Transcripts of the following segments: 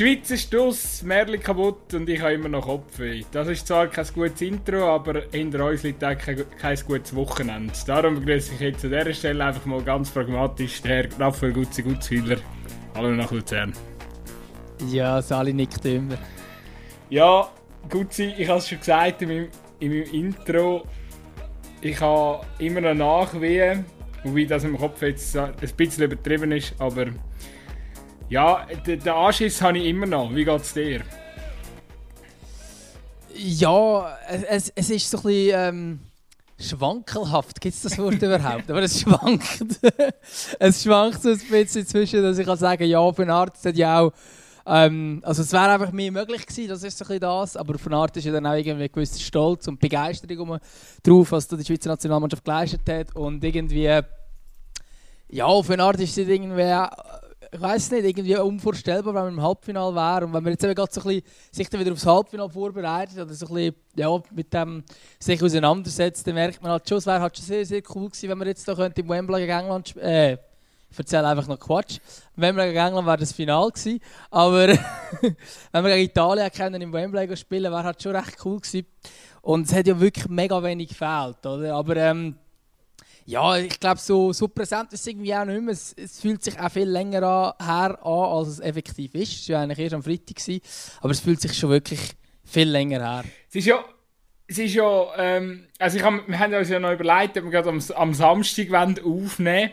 die Schweiz ist aus, Merli kaputt und ich habe immer noch Kopfweh. Das ist zwar kein gutes Intro, aber hinter uns liegt auch kein, kein gutes Wochenende. Darum begrüße ich jetzt an dieser Stelle einfach mal ganz pragmatisch den Herr Raphael Gutzi Gutzwiller. Hallo nach Luzern. Ja, Sali nickt immer. Ja, Gutzi, ich habe es schon gesagt in meinem, in meinem Intro. Ich habe immer noch Nachwehen, wobei das im Kopf jetzt ein bisschen übertrieben ist, aber ja, den, Anschiss habe ich immer noch. Wie geht es dir? Ja, es, es ist so ein bisschen ähm, schwankelhaft. Gibt es das Wort überhaupt? Aber es schwankt. es schwankt so ein bisschen zwischen, dass ich kann sagen ja, auf eine Art hat ja auch ähm, also es wäre einfach mehr möglich gewesen, das ist so ein bisschen das, aber von Art ist ja dann auch irgendwie ein gewisser Stolz und Begeisterung drauf, was die Schweizer Nationalmannschaft geleistet hat und irgendwie ja, eine Art ist es irgendwie ich weiß nicht, irgendwie unvorstellbar, wenn man im Halbfinale wäre. Und wenn man jetzt eben gerade so ein bisschen sich dann wieder aufs Halbfinale vorbereitet oder so ein bisschen ja, mit dem sich auseinandersetzt, dann merkt man halt schon, es wäre halt schon sehr, sehr cool gewesen, wenn man jetzt da könnte im Wembley gegen England äh, ich erzähle einfach noch Quatsch. Wir gegen England wäre das Final gewesen. Aber wenn wir gegen Italien können im Wembley spielen, wäre halt schon recht cool gewesen. Und es hat ja wirklich mega wenig gefehlt, oder? Aber ähm, ja, ich glaube, so, so präsent ist es irgendwie auch nicht mehr. Es, es fühlt sich auch viel länger an, her an, als es effektiv ist. Es war eigentlich erst am Freitag, gewesen, aber es fühlt sich schon wirklich viel länger her. Es ist ja, es ist ja ähm, also ich hab, wir haben uns ja noch überlegt, ob wir gerade am, am Samstag aufnehmen wollen.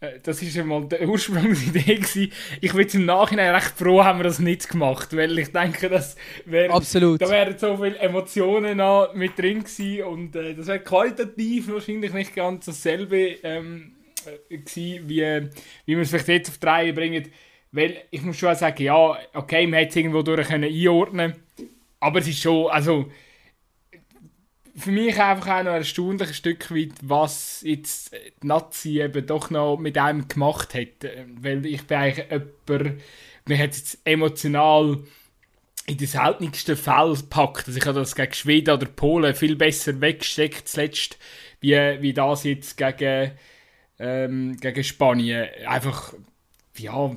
Äh, das war ja mal die Ursprungsidee. Gewesen. Ich bin im Nachhinein recht froh, haben wir das nicht gemacht, weil ich denke, das wär, Absolut. da wären so viele Emotionen noch mit drin gewesen und äh, das wäre qualitativ wahrscheinlich nicht ganz dasselbe ähm, äh, gewesen, wie, wie wir es vielleicht jetzt auf drei bringen. Weil ich muss schon sagen, ja, okay, man hätte es irgendwo durch einordnen können, aber es ist schon, also für mich einfach auch noch ein erstaunliches Stück weit, was jetzt die Nazi eben doch noch mit einem gemacht hat. Weil ich bin eigentlich jemand, mir hat jetzt emotional in den seltensten Fällen gepackt. Also ich habe das gegen Schweden oder Polen viel besser weggesteckt zuletzt, wie, wie das jetzt gegen, ähm, gegen Spanien. Einfach, ja,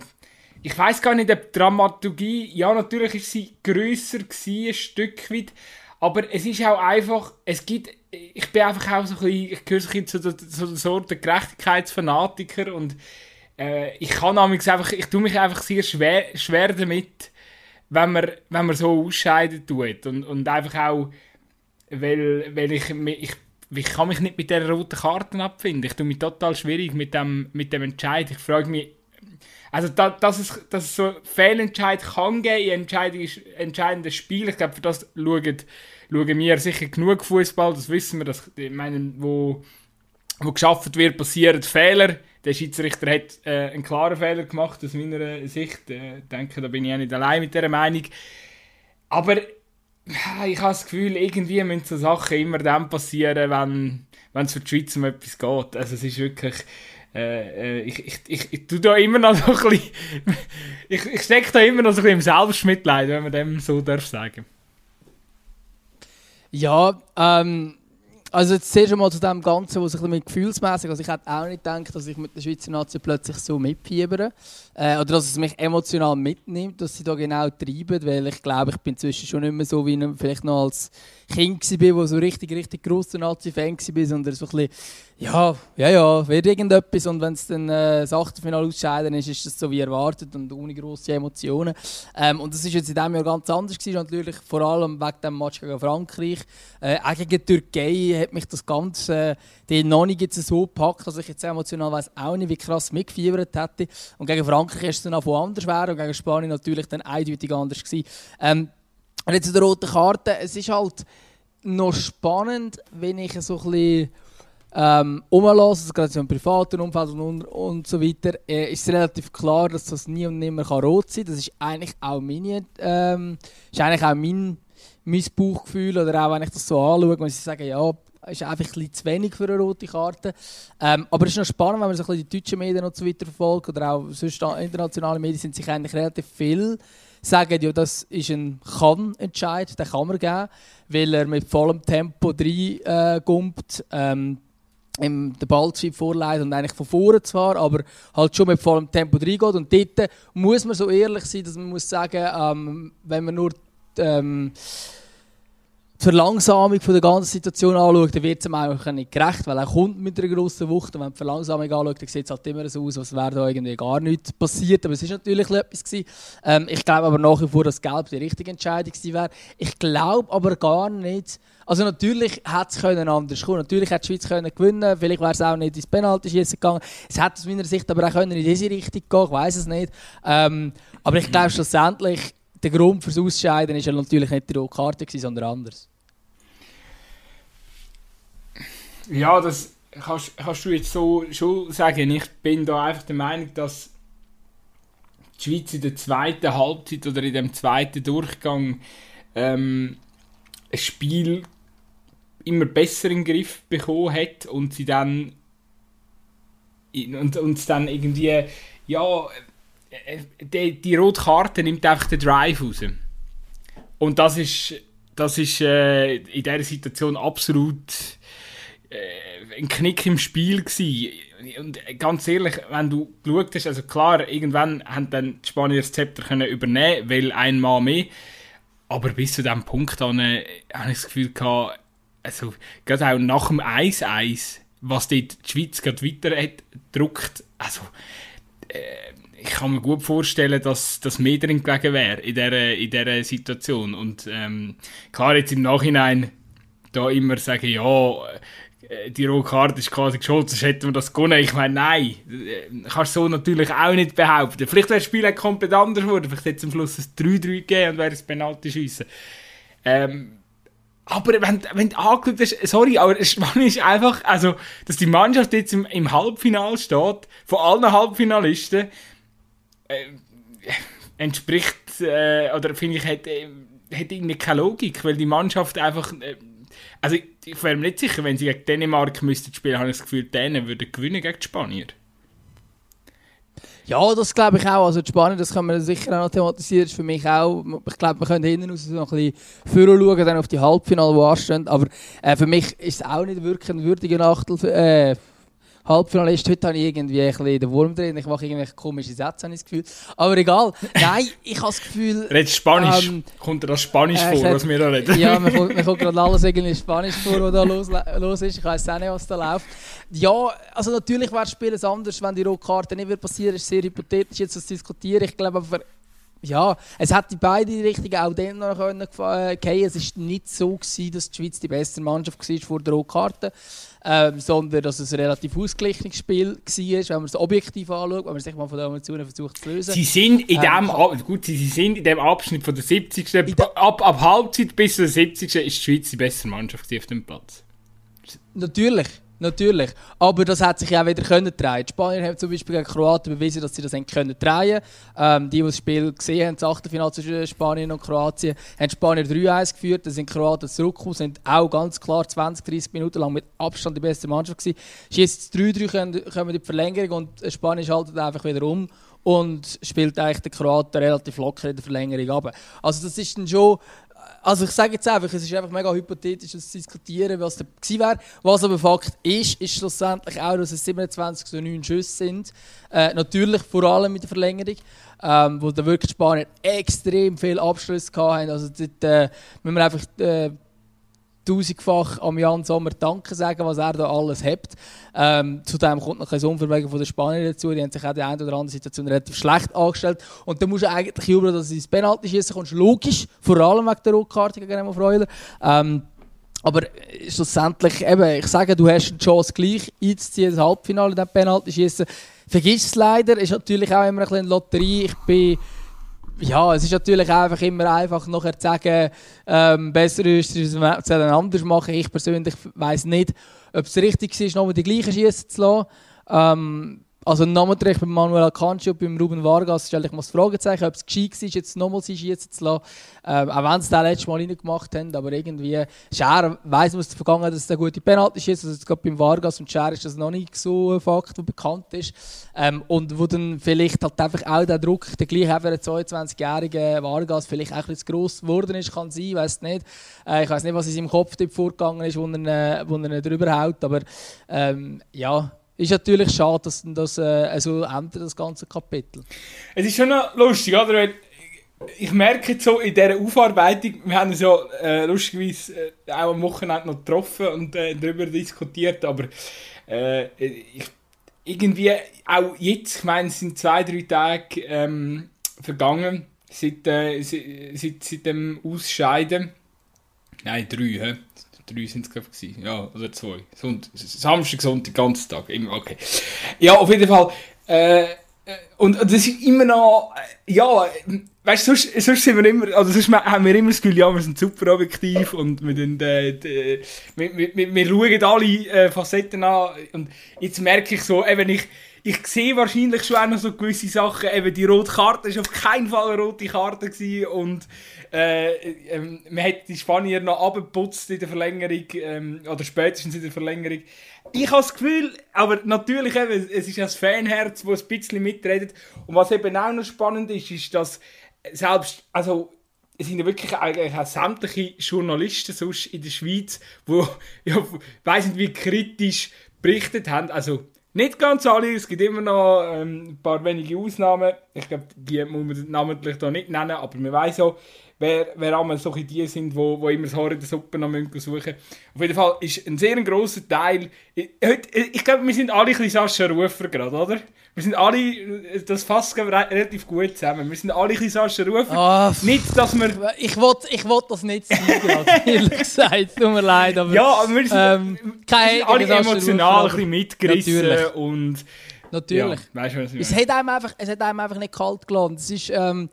ich weiß gar nicht, ob die Dramaturgie, ja natürlich ist sie grösser gewesen, ein Stück weit, aber es ist auch einfach, es gibt, ich bin einfach auch so ein bisschen, ich gehöre so ein zu, der, zu der Sorte Gerechtigkeitsfanatiker und äh, ich kann einfach, ich tue mich einfach sehr schwer, schwer damit, wenn man, wenn man so ausscheiden tut und, und einfach auch, weil, weil ich, ich ich kann mich nicht mit der roten Karten abfinden. Ich tue mich total schwierig mit dem, mit dem Entscheid. Ich frage mich, also da, dass, es, dass es so Fehlentscheid kann geben in entscheidenden Spielen, ich glaube, für das schauen, schauen wir sicher genug Fußball, das wissen wir, dass, ich meine, wo, wo geschafft wird, passieren Fehler. Der Schiedsrichter hat äh, einen klaren Fehler gemacht, aus meiner Sicht. Äh, ich denke, da bin ich auch nicht allein mit dieser Meinung. Aber ich habe das Gefühl, irgendwie müssen so Sachen immer dann passieren, wenn, wenn es für die Schweiz um etwas geht. Also es ist wirklich äh, äh, ich, ich, ich, ich tue da immer noch so ein bisschen, ich, ich stecke da immer noch so ein bisschen im Selbstmitleid, wenn man dem so darf sagen. Ja, ähm, also jetzt zuerst einmal zu dem Ganzen, was ich bisschen gefühlsmäßig, also ich hätte auch nicht gedacht, dass ich mit der Schweizer Nation plötzlich so mitfiebere äh, oder dass es mich emotional mitnimmt, dass sie da genau treiben, weil ich glaube, ich bin inzwischen schon nicht mehr so wie ich vielleicht noch als Kind war, wo so richtig, richtig grosser Nazi-Fan war, sondern so ein bisschen ja, ja, ja, wird irgendetwas und wenn es dann äh, das Achtelfinale ausscheiden ist, ist das so wie erwartet und ohne grosse Emotionen. Ähm, und das ist jetzt in diesem Jahr ganz anders gewesen, natürlich vor allem wegen dem Match gegen Frankreich. Äh, auch gegen Türkei hat mich das Ganze äh, noch nicht so gepackt, dass ich jetzt emotional weiß auch nicht, wie krass mitgefiebert hätte. Und gegen Frankreich ist es dann auch anders schwer und gegen Spanien natürlich dann eindeutig anders gewesen. Ähm, und jetzt zu der roten Karte, es ist halt noch spannend, wenn ich so ein bisschen ähm, umlassen, also gerade im privaten Umfeld und, und so weiter, äh, ist relativ klar, dass das nie und nimmer kann rot sein kann. Das ist eigentlich auch meine, ähm, ist eigentlich auch mein, Bauchgefühl oder auch wenn ich das so anschaue, muss ich sagen, ja, ist einfach ein zu wenig für eine rote Karte. Ähm, aber es ist noch spannend, wenn man so ein bisschen die deutschen Medien und so weiter verfolgt oder auch sonst internationale Medien sind sich eigentlich relativ viel sagen, ja, das ist ein Kann-Entscheid, den kann man geben, weil er mit vollem Tempo reingumpt. Äh, ähm, im den Ballzweig vorleitet und eigentlich von vorne zwar, aber halt schon mit vollem Tempo reingeht. Und dort muss man so ehrlich sein, dass man muss sagen, ähm, wenn man nur ähm, die Verlangsamung von der ganzen Situation anschaut, dann wird es ihm eigentlich nicht gerecht, weil er kommt mit einer grossen Wucht und wenn die Verlangsamung anschaut, dann sieht es halt immer so aus, als wäre da irgendwie gar nichts passiert, aber es ist natürlich etwas gewesen. Ähm, ich glaube aber nach wie vor, dass Gelb die richtige Entscheidung gewesen wäre. Ich glaube aber gar nicht, also natürlich hätte es anders kommen Natürlich hätte die Schweiz können gewinnen Vielleicht wäre es auch nicht ins Penalty-Schießen gegangen. Es hätte aus meiner Sicht aber auch können in diese Richtung gehen Ich weiß es nicht. Ähm, aber ich glaube schlussendlich, der Grund fürs Ausscheiden war ja natürlich nicht die rote Karte, sondern anders. Ja, das kannst, kannst du jetzt so schon sagen. Ich bin da einfach der Meinung, dass die Schweiz in der zweiten Halbzeit oder in dem zweiten Durchgang ähm, ein Spiel immer besser in den Griff bekommen hat und sie dann und uns dann irgendwie ja die, die rote Karte nimmt einfach den Drive raus und das ist das ist äh, in dieser Situation absolut äh, ein Knick im Spiel gewesen. Und ganz ehrlich, wenn du geschaut hast, also klar, irgendwann haben dann die Spanier das Zepter können übernehmen, weil ein Mann mehr. Aber bis zu diesem Punkt dann, äh, habe ich das Gefühl gehabt, also gerade auch nach dem 1-1, was dort die Schweiz gerade weiter hat, druckt, also äh, ich kann mir gut vorstellen, dass das mehr drin gelegen wäre in dieser, in dieser Situation. Und ähm, klar, jetzt im Nachhinein da immer sagen, ja, äh, die rote Karte ist quasi geschuld, sonst hätten wir das gewonnen. Ich meine, nein, äh, kannst du so natürlich auch nicht behaupten. Vielleicht wäre das Spiel komplett anders geworden, vielleicht hätte es am Schluss ein 3-3 gegeben und wäre es Penalty schiessen. Ähm, aber wenn, wenn du angeschaut hast, sorry, aber Spannende ist einfach, also, dass die Mannschaft jetzt im, im Halbfinale steht, von allen Halbfinalisten, äh, entspricht, äh, oder finde ich, äh, hat irgendwie keine Logik, weil die Mannschaft einfach, äh, also ich, ich wäre mir nicht sicher, wenn sie gegen Dänemark müssten spielen, habe ich das Gefühl, Dänen würden gewinnen gegen die Spanier. Ja, das glaube ich auch. Also die Spanier, das kann man sicher auch noch thematisieren, ist für mich auch, ich glaube, wir können hinten raus noch ein bisschen früher schauen, dann auf die Halbfinale, die anstehen, aber äh, für mich ist es auch nicht wirklich ein würdiger Achtel, äh, Halbfinalist. Heute habe ich irgendwie ein bisschen den Wurm drin. Ich mache irgendwelche komischen Sätze, habe ich das Gefühl. Aber egal. Nein, ich habe das Gefühl... Redest Spanisch? Ähm, kommt dir das Spanisch äh, vor, was wir da reden? Ja, mir kommt, mir kommt gerade alles irgendwie Spanisch vor, was da los, los ist. Ich weiß auch nicht, was da läuft. Ja, also natürlich wäre das Spiel anders, wenn die rote Karte nicht passieren. Das ist sehr hypothetisch jetzt zu diskutieren. Ich glaube aber ja, es hat die beide Richtungen auch dann noch können äh. Es war nicht so, gewesen, dass die Schweiz die beste Mannschaft war vor der Rotkarte, ähm, sondern dass es ein relativ ausgeglichenes Spiel war, wenn man es objektiv anschaut, wenn man sich mal von den Emotionen versucht zu lösen. Sie sind in ähm, dem, gut, sie sind in dem Abschnitt von der 70. Ab, ab Halbzeit bis zur 70. ist die Schweiz die beste Mannschaft auf dem Platz. Natürlich. Natürlich. Aber das hat sich ja auch wieder können drehen. Die Spanier haben zum Beispiel gegen Kroaten bewiesen, dass sie das können drehen ähm, Die, die das Spiel gesehen haben, das Achtelfinale zwischen Spanien und Kroatien, haben Spanier 3-1 geführt, dann sind Kroaten zurückgekommen, sind auch ganz klar 20, 30 Minuten lang mit Abstand die beste Mannschaft gewesen. Jetzt 3-3 kommen, kommen die Verlängerung und Spanien schaltet einfach wieder um und spielt eigentlich den Kroaten relativ locker in der Verlängerung ab. Also das ist dann schon also ich sage jetzt einfach, es ist einfach mega hypothetisch zu diskutieren, was da gewesen wäre. Was aber Fakt ist, ist schlussendlich auch, dass es 27 zu 9 Schüsse sind. Äh, natürlich vor allem mit der Verlängerung, ähm, wo da wirklich Spanier extrem viel Abschlüsse hatten. Also dort äh, müssen wir einfach äh, tausendfach am Jan Sommer Danke sagen, was er da alles hat. Ähm, zudem kommt noch ein Unvermögen von den Spaniern dazu. Die haben sich auch in der einen oder anderen Situation relativ schlecht angestellt. Und dann musst du eigentlich jubeln, dass du ins Penalty schießen kannst. Logisch, vor allem wegen der Rotkarte gegen Remo Freuler. Ähm, aber schlussendlich, eben, ich sage, du hast eine Chance gleich einzuziehen, das Halbfinale in dem Penalty schießen. Vergiss es leider, ist natürlich auch immer ein bisschen Lotterie. Ich bin ja, es ist natürlich einfach immer einfach nachher zu sagen, ähm, besser ist es, es anders machen. Ich persönlich weiß nicht, ob es richtig ist, nochmal die gleichen schießen zu lassen. Ähm, also namentlich beim Manuel Akanji und beim Ruben Vargas stelle ich mal das Fragezeichen, ob es gescheit war, jetzt nochmal sie schießen zu lassen. Ähm, auch wenn sie das letzte Mal reingemacht haben, aber irgendwie, Scher weiss man aus der Vergangenheit, dass es eine gute Penalty ist, also jetzt gerade beim Vargas und Scher ist das noch nicht so ein Fakt, der bekannt ist. Ähm, und wo dann vielleicht halt einfach auch der Druck, der gleich auch für einen 22-jährigen Vargas vielleicht auch ein bisschen zu gross geworden ist, kann sein, weiß nicht. Äh, ich weiß nicht, was in seinem Kopf vorgegangen ist, wo er, wo er drüber haut, aber ähm, ja, ist natürlich schade, dass das äh, so endet, das ganze Kapitel. Es ist schon noch lustig, oder? Ich merke so in dieser Aufarbeitung, wir haben uns ja äh, lustigerweise äh, auch am Wochenende noch getroffen und äh, darüber diskutiert, aber äh, ich, irgendwie auch jetzt, ich meine, es sind zwei, drei Tage ähm, vergangen seit, äh, seit, seit dem Ausscheiden. Nein, drei, hä? Drei sind es, glaube ich, ja, oder zwei. Sonnt Samstag, Sonntag, ganzen Tag, okay. Ja, auf jeden Fall, äh, äh, und, das ist immer noch, äh, ja, weißt du, sonst, sonst sind wir immer, also sonst haben wir immer das Gefühl, ja, wir sind super objektiv und wir, den, äh, äh, wir, wir, wir schauen alle Facetten an und jetzt merke ich so, eben ich, ich sehe wahrscheinlich schon auch noch so gewisse Sachen, eben die rote Karte war auf keinen Fall eine rote Karte gewesen. Und äh, ähm, man hat die Spanier noch abgeputzt in der Verlängerung ähm, oder spätestens in der Verlängerung. Ich habe das Gefühl, aber natürlich eben, es ist das Fanherz, das ein bisschen mitredet. Und was eben auch noch spannend ist, ist, dass selbst, also es sind ja wirklich eigentlich auch sämtliche Journalisten sonst in der Schweiz, die, ja, weiss nicht, wie kritisch berichtet haben, also nicht ganz alle, es gibt immer noch ähm, ein paar wenige Ausnahmen. Ich glaube, die muss man namentlich hier nicht nennen, aber man weiß auch, wer, wer einmal solche die sind, wo, wo immer das Haar in der Suppe noch suchen Auf jeden Fall ist ein sehr grosser Teil. Ich, ich glaube, wir sind alle ein bisschen Sascha Rufer gerade, oder? Wir sind alle, das fasst relativ gut zusammen. Wir sind alle ein bisschen Sascha Rufer. Oh, nicht, dass wir... Ich wollte ich wollt das nicht sagen, ehrlich gesagt. Tut mir leid, aber... Ja, aber wir sind, ähm, wir sind alle emotional ein bisschen mitgerissen natürlich. und... Natürlich. Ja, weißt du, was ich es, hat einem einfach, es hat einem einfach nicht kalt gelassen. Es ist... Ähm,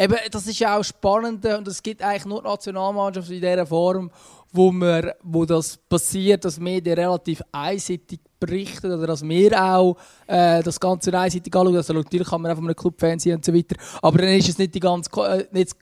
eben, das ist ja auch spannend und es gibt eigentlich nur Nationalmannschaften in dieser Form, wo, wir, wo das passiert, dass Medien relativ einseitig berichten oder dass wir auch äh, das Ganze einseitig anschauen. Also natürlich kann man auch von einem Club-Fan sein und so weiter, aber dann ist es nicht die ganze, äh, nicht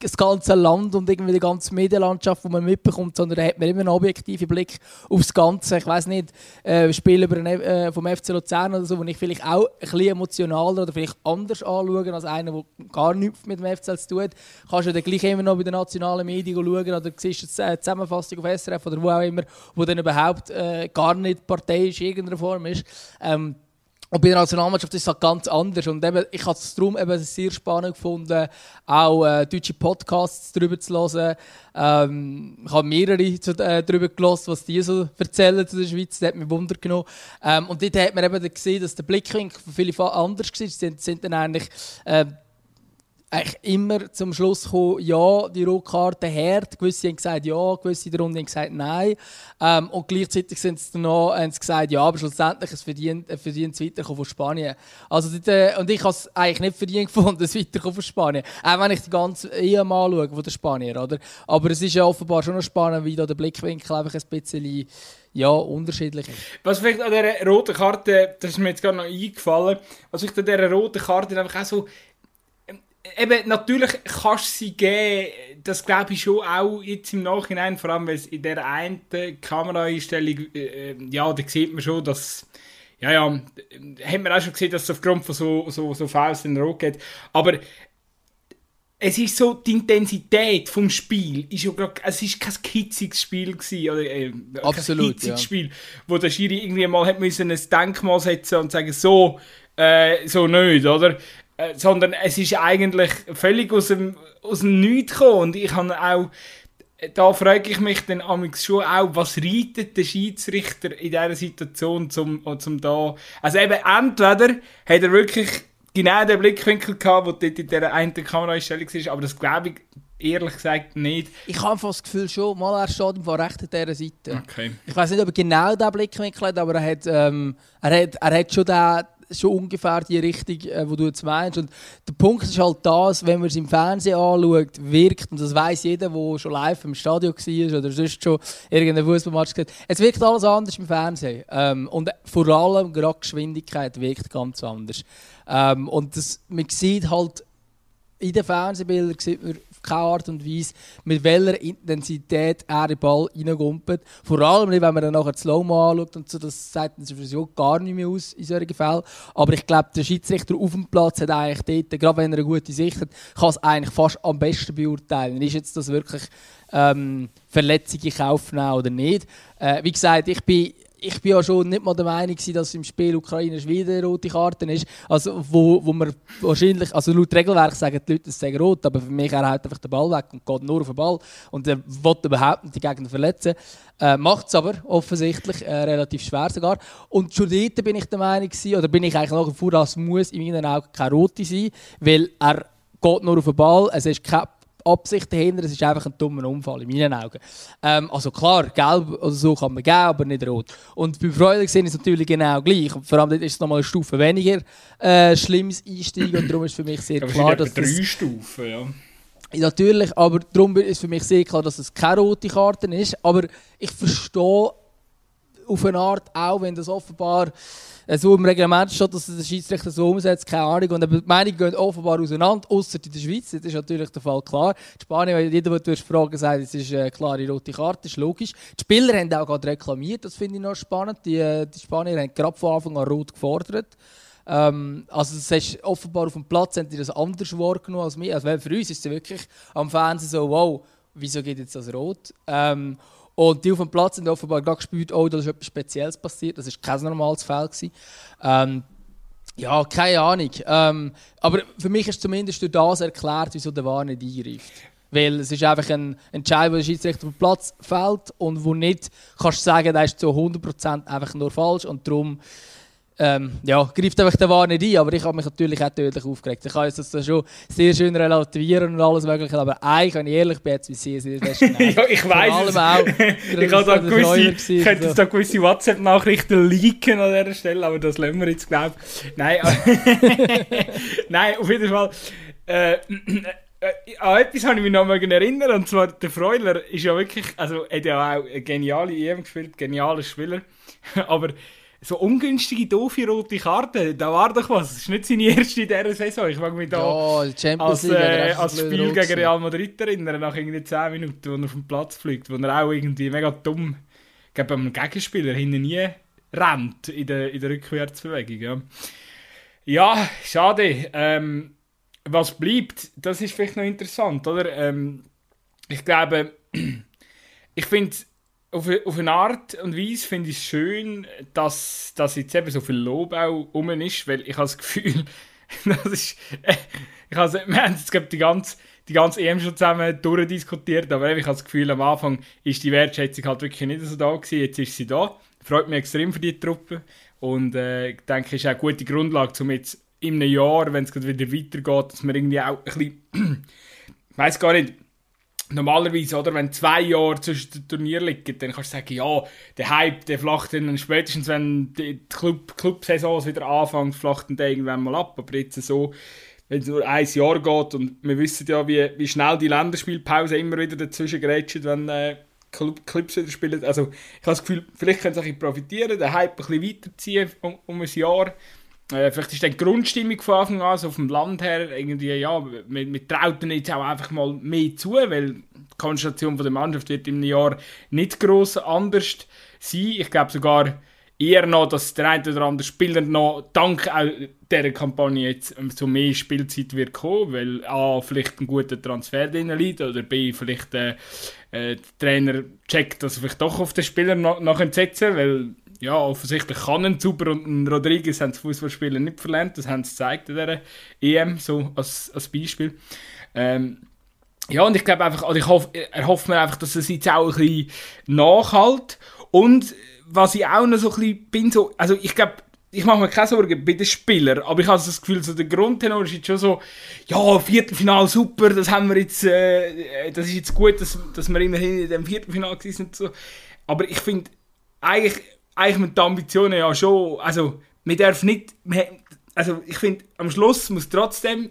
das ganze Land und irgendwie die ganze Medienlandschaft, die man mitbekommt, sondern da hat man immer einen objektiven Blick aufs Ganze. Ich weiß nicht, äh, Spiel über äh, vom FC Luzern oder so, wo ich vielleicht auch ein bisschen emotionaler oder vielleicht anders anschaue als einer, der gar nichts mit dem FC zu tun hat. Kannst du dann gleich immer noch bei den nationalen Medien schauen oder siehst du eine Zusammenfassung auf SRF oder wo auch immer, wo dann überhaupt äh, gar nicht parteiisch in irgendeiner Form ist. Ähm, und bei der Nationalmannschaft ist es halt ganz anders. Und eben, ich habe es darum eben sehr spannend gefunden, auch äh, deutsche Podcasts darüber zu hören. Ähm, ich habe mehrere zu, äh, darüber gelesen, was die so erzählen zu der Schweiz. Das hat mich Wunder genommen. Ähm, und dort hat man eben gesehen, dass der Blickwinkel für viele anders war. Sie sind, sind dann eigentlich... Äh, eigentlich immer zum Schluss gekommen, ja, die Rotkarte hart. Gewisse haben gesagt ja, gewisse in der Runde haben gesagt nein. Ähm, und gleichzeitig sind sie dann noch, haben sie gesagt, ja, aber schlussendlich es verdient, verdient es Weiterkommen von Spanien. Also, äh, und ich habe es eigentlich nicht verdient gefunden, das Weiterkommen von Spanien. Auch wenn ich die ganze EM anschaue von den Spanier, oder? Aber es ist ja offenbar schon noch spannend, wie da der Blickwinkel einfach ein bisschen ja, unterschiedlich Was vielleicht an dieser roten Karte, das ist mir jetzt gerade noch eingefallen, was ich an dieser roten Karte einfach auch so eben, natürlich kannst du sie geben, das glaube ich schon auch jetzt im Nachhinein, vor allem weil es in der einen Kameraeinstellung, äh, ja, da sieht man schon, dass, ja, ja, hat man auch schon gesehen, dass es aufgrund von so, so, so Fouls in Rot geht, aber es ist so, die Intensität vom Spiel ist ja grad, es ist kein kitziges Spiel gewesen, oder äh, Absolut, kein kitziges ja. Spiel, wo der Schiri irgendwie mal hat müssen ein Denkmal setzen und sagen, so, äh, so nicht, oder? Äh, sondern es ist eigentlich völlig aus dem, aus dem Nichts gekommen. Und ich habe auch, da frage ich mich dann schon auch, was reitet der Schiedsrichter in dieser Situation zum, zum da. Also eben, entweder hat er wirklich genau den Blickwinkel gehabt, der dort in dieser einen Kameraeinstellung war, aber das glaube ich ehrlich gesagt nicht. Ich habe das Gefühl schon, mal er steht im recht an dieser Seite. Okay. Ich weiß nicht, ob er genau diesen Blickwinkel hat, aber er hat, ähm, er hat, er hat schon den schon ungefähr die Richtung, äh, wo du jetzt meinst. Und der Punkt ist halt das, wenn man es im Fernsehen anschaut, wirkt, und das weiß jeder, der schon live im Stadion war oder sonst schon irgendeinen Fußballmatch gesehen es wirkt alles anders im Fernsehen. Ähm, und vor allem gerade Geschwindigkeit wirkt ganz anders. Ähm, und das, man sieht halt in den Fernsehbildern sieht man auf keine Art und Weise, mit welcher Intensität er den Ball reingumpelt. Vor allem nicht, wenn man dann nachher Slow-Mo anschaut und so, das sagt dann sowieso gar nicht mehr aus in solchen Fällen. Aber ich glaube, der Schiedsrichter auf dem Platz hat eigentlich dort, gerade wenn er eine gute Sicht hat, kann es eigentlich fast am besten beurteilen. Ist jetzt das wirklich ähm, Verletzung in Kauf nehmen oder nicht? Äh, wie gesagt, ich bin ich bin ja schon nicht mal der Meinung, dass im Spiel Ukraine-Schweden rote Karte ist. Also, wo, wo man wahrscheinlich, also laut Regelwerk sagen die Leute, es sei rot, aber für mich er halt einfach den Ball weg und geht nur auf den Ball und er will überhaupt nicht die Gegner verletzen. Äh, Macht es aber offensichtlich äh, relativ schwer sogar. Und schon dort bin ich der Meinung, oder bin ich eigentlich nach wie vor, dass muss in meinen Augen keine rote sein, weil er geht nur auf den Ball, es ist kein Absicht dahinter, es ist einfach ein dummer Unfall in meinen Augen. Ähm, also klar, gelb oder so kann man geben, aber nicht rot. Und bei Freudig sind es natürlich genau gleich. Und vor allem ist es nochmal eine Stufe weniger äh, schlimmes Einsteigen und darum ist für mich sehr klar, dass drei das, Stufen, ja. Natürlich, aber darum ist für mich sehr klar, dass es keine rote Karte ist. Aber ich verstehe auf eine Art auch, wenn das offenbar äh, so im Reglement steht, dass der Schiedsrichter so umsetzt, keine Ahnung. Und die Meinungen gehen offenbar auseinander, außer in der Schweiz. Das ist natürlich der Fall klar. In Spanien, wenn jeder, der Fragen sagt, es ist eine klare rote Karte, ist logisch. Die Spieler haben auch gerade reklamiert, das finde ich noch spannend. Die, äh, die Spanier haben gerade von Anfang an rot gefordert. Ähm, also das ist offenbar auf dem Platz haben die das anders wahrgenommen als mir. Also, für uns ist es wirklich am Fernsehen so, wow, wieso geht jetzt das rot? Ähm, und die auf dem Platz haben offenbar gerade gespürt, oh, da ist etwas Spezielles passiert. Das war kein normales Fall. Ähm, ja, keine Ahnung. Ähm, aber für mich ist zumindest durch das erklärt, wieso der VAR nicht eingreift. Weil es ist einfach ein Entscheid, wo der Schiedsrichter auf dem Platz fällt und wo nicht kannst du sagen, der ist zu 100% einfach nur falsch und darum ähm, ja, greift einfach der Wahr nicht ein, aber ich habe mich natürlich auch tödlich aufgeregt. Ich kann es das schon sehr schön relativieren und alles mögliche, aber eigentlich, wenn ich ehrlich bin, jetzt wie sehr, sehr fest Ja, ich weiß es. Auch, ich habe da gewisse, ich könnte da gewisse WhatsApp-Nachrichten leaken an dieser Stelle, aber das lassen wir jetzt, glaube ich. Nein, Nein, auf jeden Fall... Äh, äh, an etwas habe ich mich noch mal erinnern und zwar der Freuler ist ja wirklich, also er hat ja auch eine geniale EM gespielt, genialer Spieler, aber so ungünstige, doofe rote Karte, da war doch was. Das ist nicht seine erste in dieser Saison. Ich mag mich da ja, als, äh, als Spiel gegen Real Madrid erinnern, nach irgendwie 10 Minuten, wo er auf den Platz fliegt, wo er auch irgendwie mega dumm gegen einen Gegenspieler hinten nie rennt in der, in der Rückwärtsbewegung. Ja, ja schade. Ähm, was bleibt, das ist vielleicht noch interessant, oder? Ähm, ich glaube, ich finde auf, auf eine Art und Weise finde ich es schön, dass, dass jetzt eben so viel Lob auch rum ist, weil ich habe das Gefühl, das ist, ich also, wir haben jetzt die ganze, die ganze EM schon zusammen durchdiskutiert, aber ich habe das Gefühl, am Anfang ist die Wertschätzung halt wirklich nicht so da gewesen, jetzt ist sie da. Freut mich extrem für die Truppe und äh, ich denke, es ist auch eine gute Grundlage, um jetzt in einem Jahr, wenn es wieder weitergeht, dass wir irgendwie auch ein bisschen, ich weiß gar nicht, normalerweise, oder, wenn zwei Jahre zwischen den Turnieren liegen, dann kannst du sagen, ja, der Hype, der flacht dann spätestens, wenn die Club, Club-Saisons wieder anfängt, flacht dann irgendwann mal ab. Aber jetzt so, wenn es nur ein Jahr geht und wir wissen ja, wie, wie schnell die Länderspielpause immer wieder dazwischen grätscht, wenn äh, Club, Clubs wieder spielen. Also ich habe das Gefühl, vielleicht können sie profitieren, den Hype ein bisschen weiterziehen um, um ein Jahr äh, vielleicht ist dann die Grundstimmung von Anfang an, so dem Land her, irgendwie, ja, wir, wir trauten jetzt auch einfach mal mehr zu, weil die Konstellation der Mannschaft wird im Jahr nicht gross anders sein. Ich glaube sogar eher noch, dass der eine oder andere Spieler noch dank auch dieser Kampagne jetzt so mehr Spielzeit wird kommen, weil A, vielleicht ein guter Transfer drin liegt oder B, vielleicht äh, äh, der Trainer checkt, dass er vielleicht doch auf den Spieler noch, noch setzen weil ja, offensichtlich kann ein Super und ein Rodriguez haben das Fußballspielen nicht verlernt. Das haben sie gezeigt in dieser EM, so als, als Beispiel. Ähm, ja, und ich glaube einfach, also ich hoffe, er hofft mir einfach, dass es jetzt auch ein bisschen nachhält. Und was ich auch noch so ein bisschen bin, so, also ich glaube, ich mache mir keine Sorgen bei den Spielern, aber ich habe das Gefühl, so der Grundtenor ist jetzt schon so, ja, Viertelfinal super, das haben wir jetzt, äh, das ist jetzt gut, dass, dass wir immerhin in dem Viertelfinal sind. So. Aber ich finde, eigentlich eigentlich mit den Ambitionen ja schon, also man darf nicht, also ich finde, am Schluss muss trotzdem,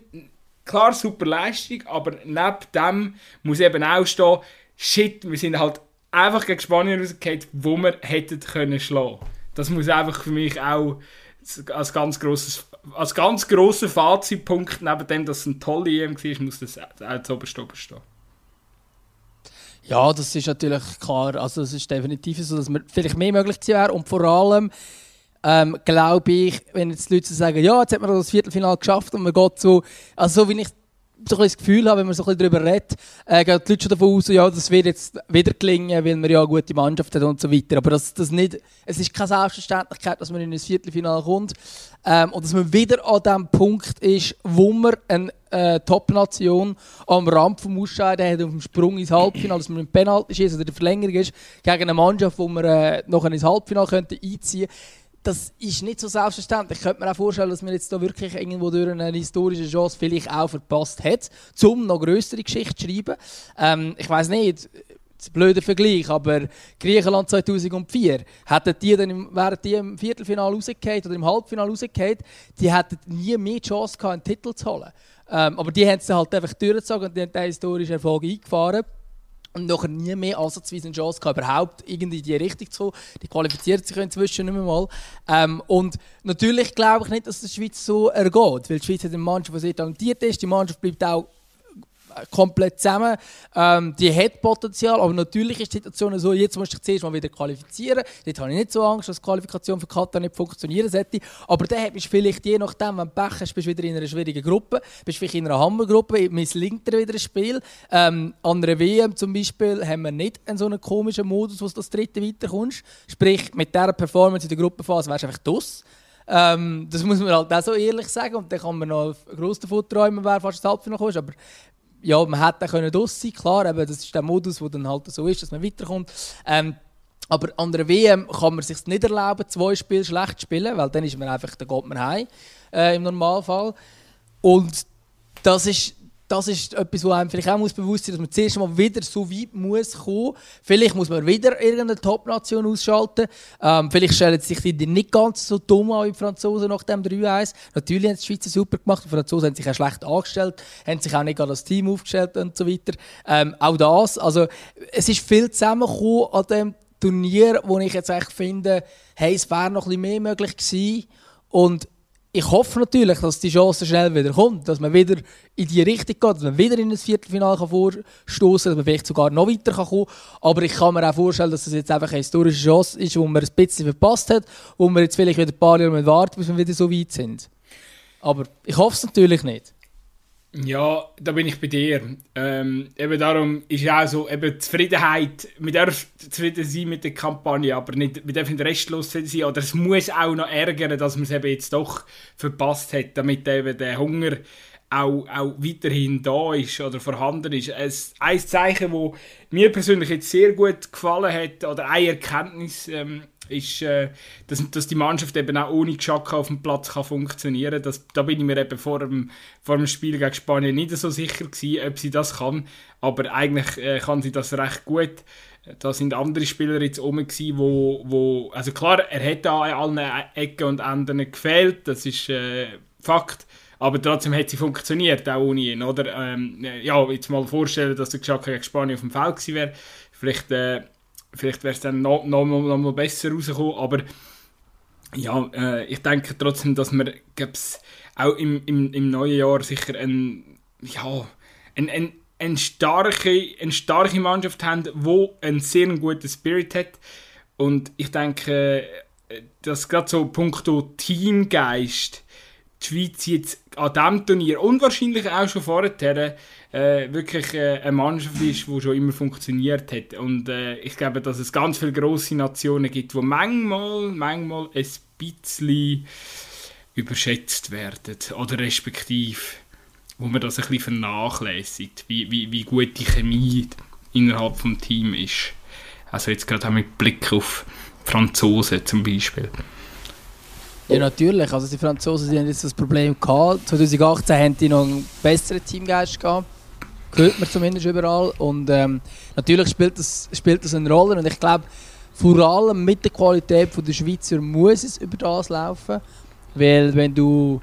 klar, super Leistung, aber neben dem muss eben auch stehen, shit, wir sind halt einfach gegen Spanien rausgefallen, wo wir hätten können schlagen. Das muss einfach für mich auch als ganz grosses als ganz grosser Fazitpunkt, neben dem, dass es ein toller EM war, muss das auch zu oberst stehen. Ja, das ist natürlich klar. Also es ist definitiv so, dass man vielleicht mehr möglich gewesen wäre. Und vor allem ähm, glaube ich, wenn jetzt die Leute sagen, ja, jetzt hat man das Viertelfinale geschafft und man geht so, also so wie ich so ein das Gefühl habe, wenn man so ein bisschen darüber redet, äh, gehen die Leute schon davon aus, ja, das wird jetzt wieder gelingen, weil man ja eine gute Mannschaft hat und so weiter. Aber das, das nicht, es ist keine Selbstverständlichkeit, dass man in ein Viertelfinale kommt ähm, und dass man wieder an dem Punkt ist, wo man eine äh, Top-Nation am Rand vom Ausscheiden hat, auf dem Sprung ins Halbfinale, dass man im Penalty ist oder der Verlängerung ist, gegen eine Mannschaft, wo man äh, noch ins Halbfinale könnte einziehen könnte das ist nicht so selbstverständlich. Ich könnte mir auch vorstellen, dass man jetzt da wirklich irgendwo durch eine historische Chance vielleicht auch verpasst hat, um noch größere Geschichte zu schreiben. Ähm, ich weiß nicht, ein blöder Vergleich, aber Griechenland 2004, hätten die dann im, während die im Viertelfinale rausgefallen oder im Halbfinale rausgefallen, die hätten nie mehr Chance gehabt, einen Titel zu holen. Ähm, aber die haben es halt einfach durchgezogen und die haben den historischen Erfolg eingefahren und nachher nie mehr ansatzweise eine Chance gehabt, überhaupt irgendwie in die Richtung zu kommen. Die qualifiziert sich inzwischen nicht mehr mal. Ähm, und natürlich glaube ich nicht, dass die Schweiz so ergeht, weil die Schweiz hat eine Mannschaft, die sehr talentiert ist. Die Mannschaft bleibt auch komplett zusammen. Ähm, die hat Potenzial, aber natürlich ist die Situation so, jetzt musst du dich zuerst mal wieder qualifizieren. Dort habe ich nicht so Angst, dass die Qualifikation für Katar nicht funktionieren sollte. Aber dann bist du vielleicht, je nachdem, wenn du Pech hast, bist du wieder in einer schwierigen Gruppe, bist vielleicht in einer Hammergruppe, misslingt dir wieder ein Spiel. Ähm, an einer WM zum Beispiel haben wir nicht einen so einen komischen Modus, wo du das dritte weiterkommst. Sprich, mit dieser Performance in der Gruppenphase wärst du einfach dus. Ähm, das muss man halt auch so ehrlich sagen. Und dann kann man noch gross davon träumen, wer fast ins Halbfinale kommt. Aber ja, man hätte können draus sein, klar, eben, das ist der Modus, der dann halt so ist, dass man weiterkommt. Ähm, aber an der WM kann man sich nicht erlauben, zwei Spiele schlecht zu spielen, weil dann ist man einfach, dann geht man heim, äh, im Normalfall. Und das ist das ist etwas, was einem vielleicht auch bewusst sein muss, dass man zuerst mal wieder so weit muss kommen. Vielleicht muss man wieder irgendeine Top-Nation ausschalten. Ähm, vielleicht stellen sich die nicht ganz so dumm an wie die Franzosen nach dem 3-1. Natürlich haben die Schweizer super gemacht, die Franzosen haben sich auch schlecht angestellt, haben sich auch nicht an das Team aufgestellt und so weiter. Ähm, auch das, also es ist viel zusammengekommen an dem Turnier, wo ich jetzt echt finde, hey, es wäre noch ein bisschen mehr möglich gewesen. Und ich hoffe natürlich, dass die Chance schnell wieder kommt, dass man wieder in die Richtung geht, dass man wieder in ein Viertelfinale vorstoßen kann, dass man vielleicht sogar noch weiter kann kommen Aber ich kann mir auch vorstellen, dass das jetzt einfach eine historische Chance ist, wo man ein bisschen verpasst hat, wo wir jetzt vielleicht wieder ein paar Jahre warten, bis wir wieder so weit sind. Aber ich hoffe es natürlich nicht. Ja, da bin ich bei dir. Ähm, eben darum ist auch so, eben Zufriedenheit, wir dürfen zufrieden sein mit der Kampagne, aber nicht, wir dürfen nicht restlos sein. Oder es muss auch noch ärgern, dass man es eben jetzt doch verpasst hat, damit eben der Hunger auch, auch weiterhin da ist oder vorhanden ist. Ein, ein Zeichen, das mir persönlich jetzt sehr gut gefallen hat, oder eine Erkenntnis, ähm, ist, äh, dass, dass die Mannschaft eben auch ohne Geschacke auf dem Platz kann funktionieren kann. Da bin ich mir eben vor dem, vor dem Spiel gegen Spanien nicht so sicher gewesen, ob sie das kann. Aber eigentlich äh, kann sie das recht gut. Da sind andere Spieler jetzt oben gewesen, wo, wo also klar, er hätte an allen Ecken und Enden gefehlt, das ist äh, Fakt. Aber trotzdem hat sie funktioniert, auch ohne ihn, oder? Ähm, ja, jetzt mal vorstellen, dass der Geschacke gegen Spanien auf dem Feld gewesen wäre. Vielleicht äh, Vielleicht wäre es dann noch, noch, noch mal besser rausgekommen, aber ja, äh, ich denke trotzdem, dass wir auch im, im, im neuen Jahr sicher ein, ja, ein, ein, eine, starke, eine starke Mannschaft haben, die einen sehr guten Spirit hat. Und ich denke, dass gerade so punkto Teamgeist die Schweiz jetzt an diesem Turnier und wahrscheinlich auch schon vorher äh, wirklich äh, eine Mannschaft ist, die schon immer funktioniert hat. Und äh, ich glaube, dass es ganz viele grosse Nationen gibt, die manchmal, manchmal ein bisschen überschätzt werden. Oder respektive, wo man das ein bisschen vernachlässigt, wie, wie, wie gut die Chemie innerhalb des Teams ist. Also jetzt gerade auch mit Blick auf Franzosen zum Beispiel. Ja, natürlich. Also die Franzosen die haben jetzt das Problem gehabt. 2018 haben die noch einen besseren Teamgeist gehabt hört man zumindest überall. Und ähm, natürlich spielt das, spielt das eine Rolle. Und ich glaube, vor allem mit der Qualität der Schweizer muss es über das laufen. Weil wenn du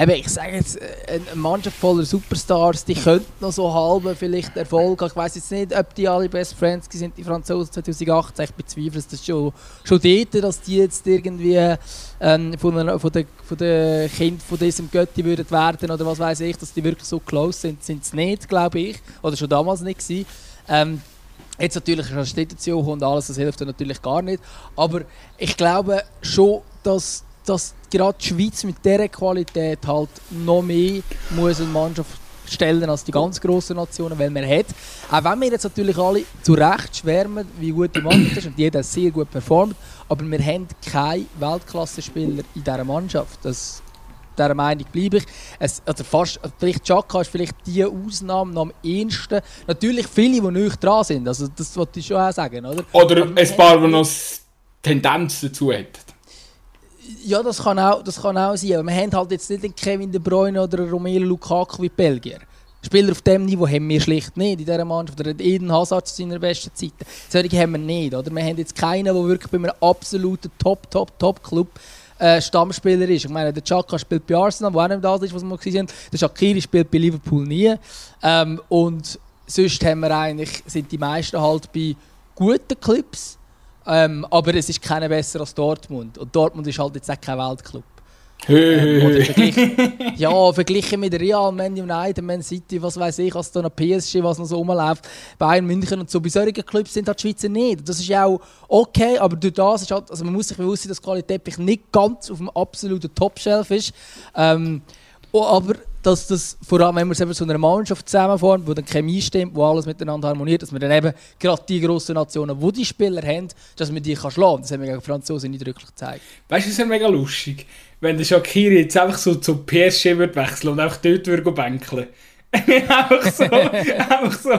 Eben, ich sage jetzt, äh, eine Mannschaft voller Superstars, die könnten noch so halb vielleicht Erfolg haben. Ich weiß jetzt nicht, ob die alle Best Friends sind, die Franzosen 2018. Ich bezweifle es schon, schon dort, dass die jetzt irgendwie ähm, von, einer, von, den, von den Kindern von diesem Götti würden werden oder was weiß ich, dass die wirklich so close sind, sind sie nicht, glaube ich. Oder schon damals nicht gewesen. Ähm, Jetzt natürlich eine dazu und alles, das hilft natürlich gar nicht. Aber ich glaube schon, dass dass gerade die Schweiz mit dieser Qualität halt noch mehr muss eine Mannschaft stellen als die ganz grossen Nationen, weil man hat. Auch wenn wir jetzt natürlich alle zu Recht schwärmen, wie gut die Mannschaft ist und jeder sehr gut performt, aber wir haben keine Weltklasse-Spieler in dieser Mannschaft. Das, dieser Meinung bleibe ich. Es, also fast, vielleicht Chaka ist vielleicht die Ausnahme am ehesten. Natürlich viele, die nicht dran sind, also das wollte ich schon auch sagen. Oder, oder ein paar, die noch Tendenz dazu hätten. Ja, das kann auch, das kann auch sein. Aber wir haben halt jetzt nicht den Kevin De Bruyne oder Romelu Lukaku wie Belgier. Spieler auf diesem Niveau haben wir schlicht nicht in dieser Mannschaft. Oder Eden Hazard zu seiner besten Zeit. Solche haben wir nicht. Oder? Wir haben jetzt keinen, der wirklich bei einem absoluten Top, Top, Top-Club äh, Stammspieler ist. Ich meine, der Chaka spielt bei Arsenal, wo auch nicht das ist, was wir gesehen haben. Der Shakiri spielt bei Liverpool nie. Ähm, und sonst haben wir eigentlich, sind die meisten halt bei guten Clips ähm, aber es ist keiner besser als Dortmund. Und Dortmund ist halt jetzt auch kein Weltclub. ähm, verglichen, ja, verglichen mit Real, Man United, Man City, was weiß ich, was da noch PSG, was noch so rumläuft, Bayern München und so. Bei solchen Clubs sind halt die Schweizer nicht. Das ist ja auch okay, aber durch das ist halt, also man muss sich bewusst sein, dass Qualität nicht ganz auf dem absoluten Top-Shelf ist. Ähm, aber dass das, vor allem wenn man es so einer Mannschaft zusammenformt, wo dann Chemie stimmt, wo alles miteinander harmoniert, dass man dann eben gerade die grossen Nationen, wo die Spieler haben, dass man die kann schlagen. Das haben wir gegen Franzosen eindrücklich gezeigt. Weißt du, es ist ja mega lustig, wenn der Shakiri jetzt einfach so zu PSG wird wechseln und einfach dort würde bänkeln. einfach so, einfach so,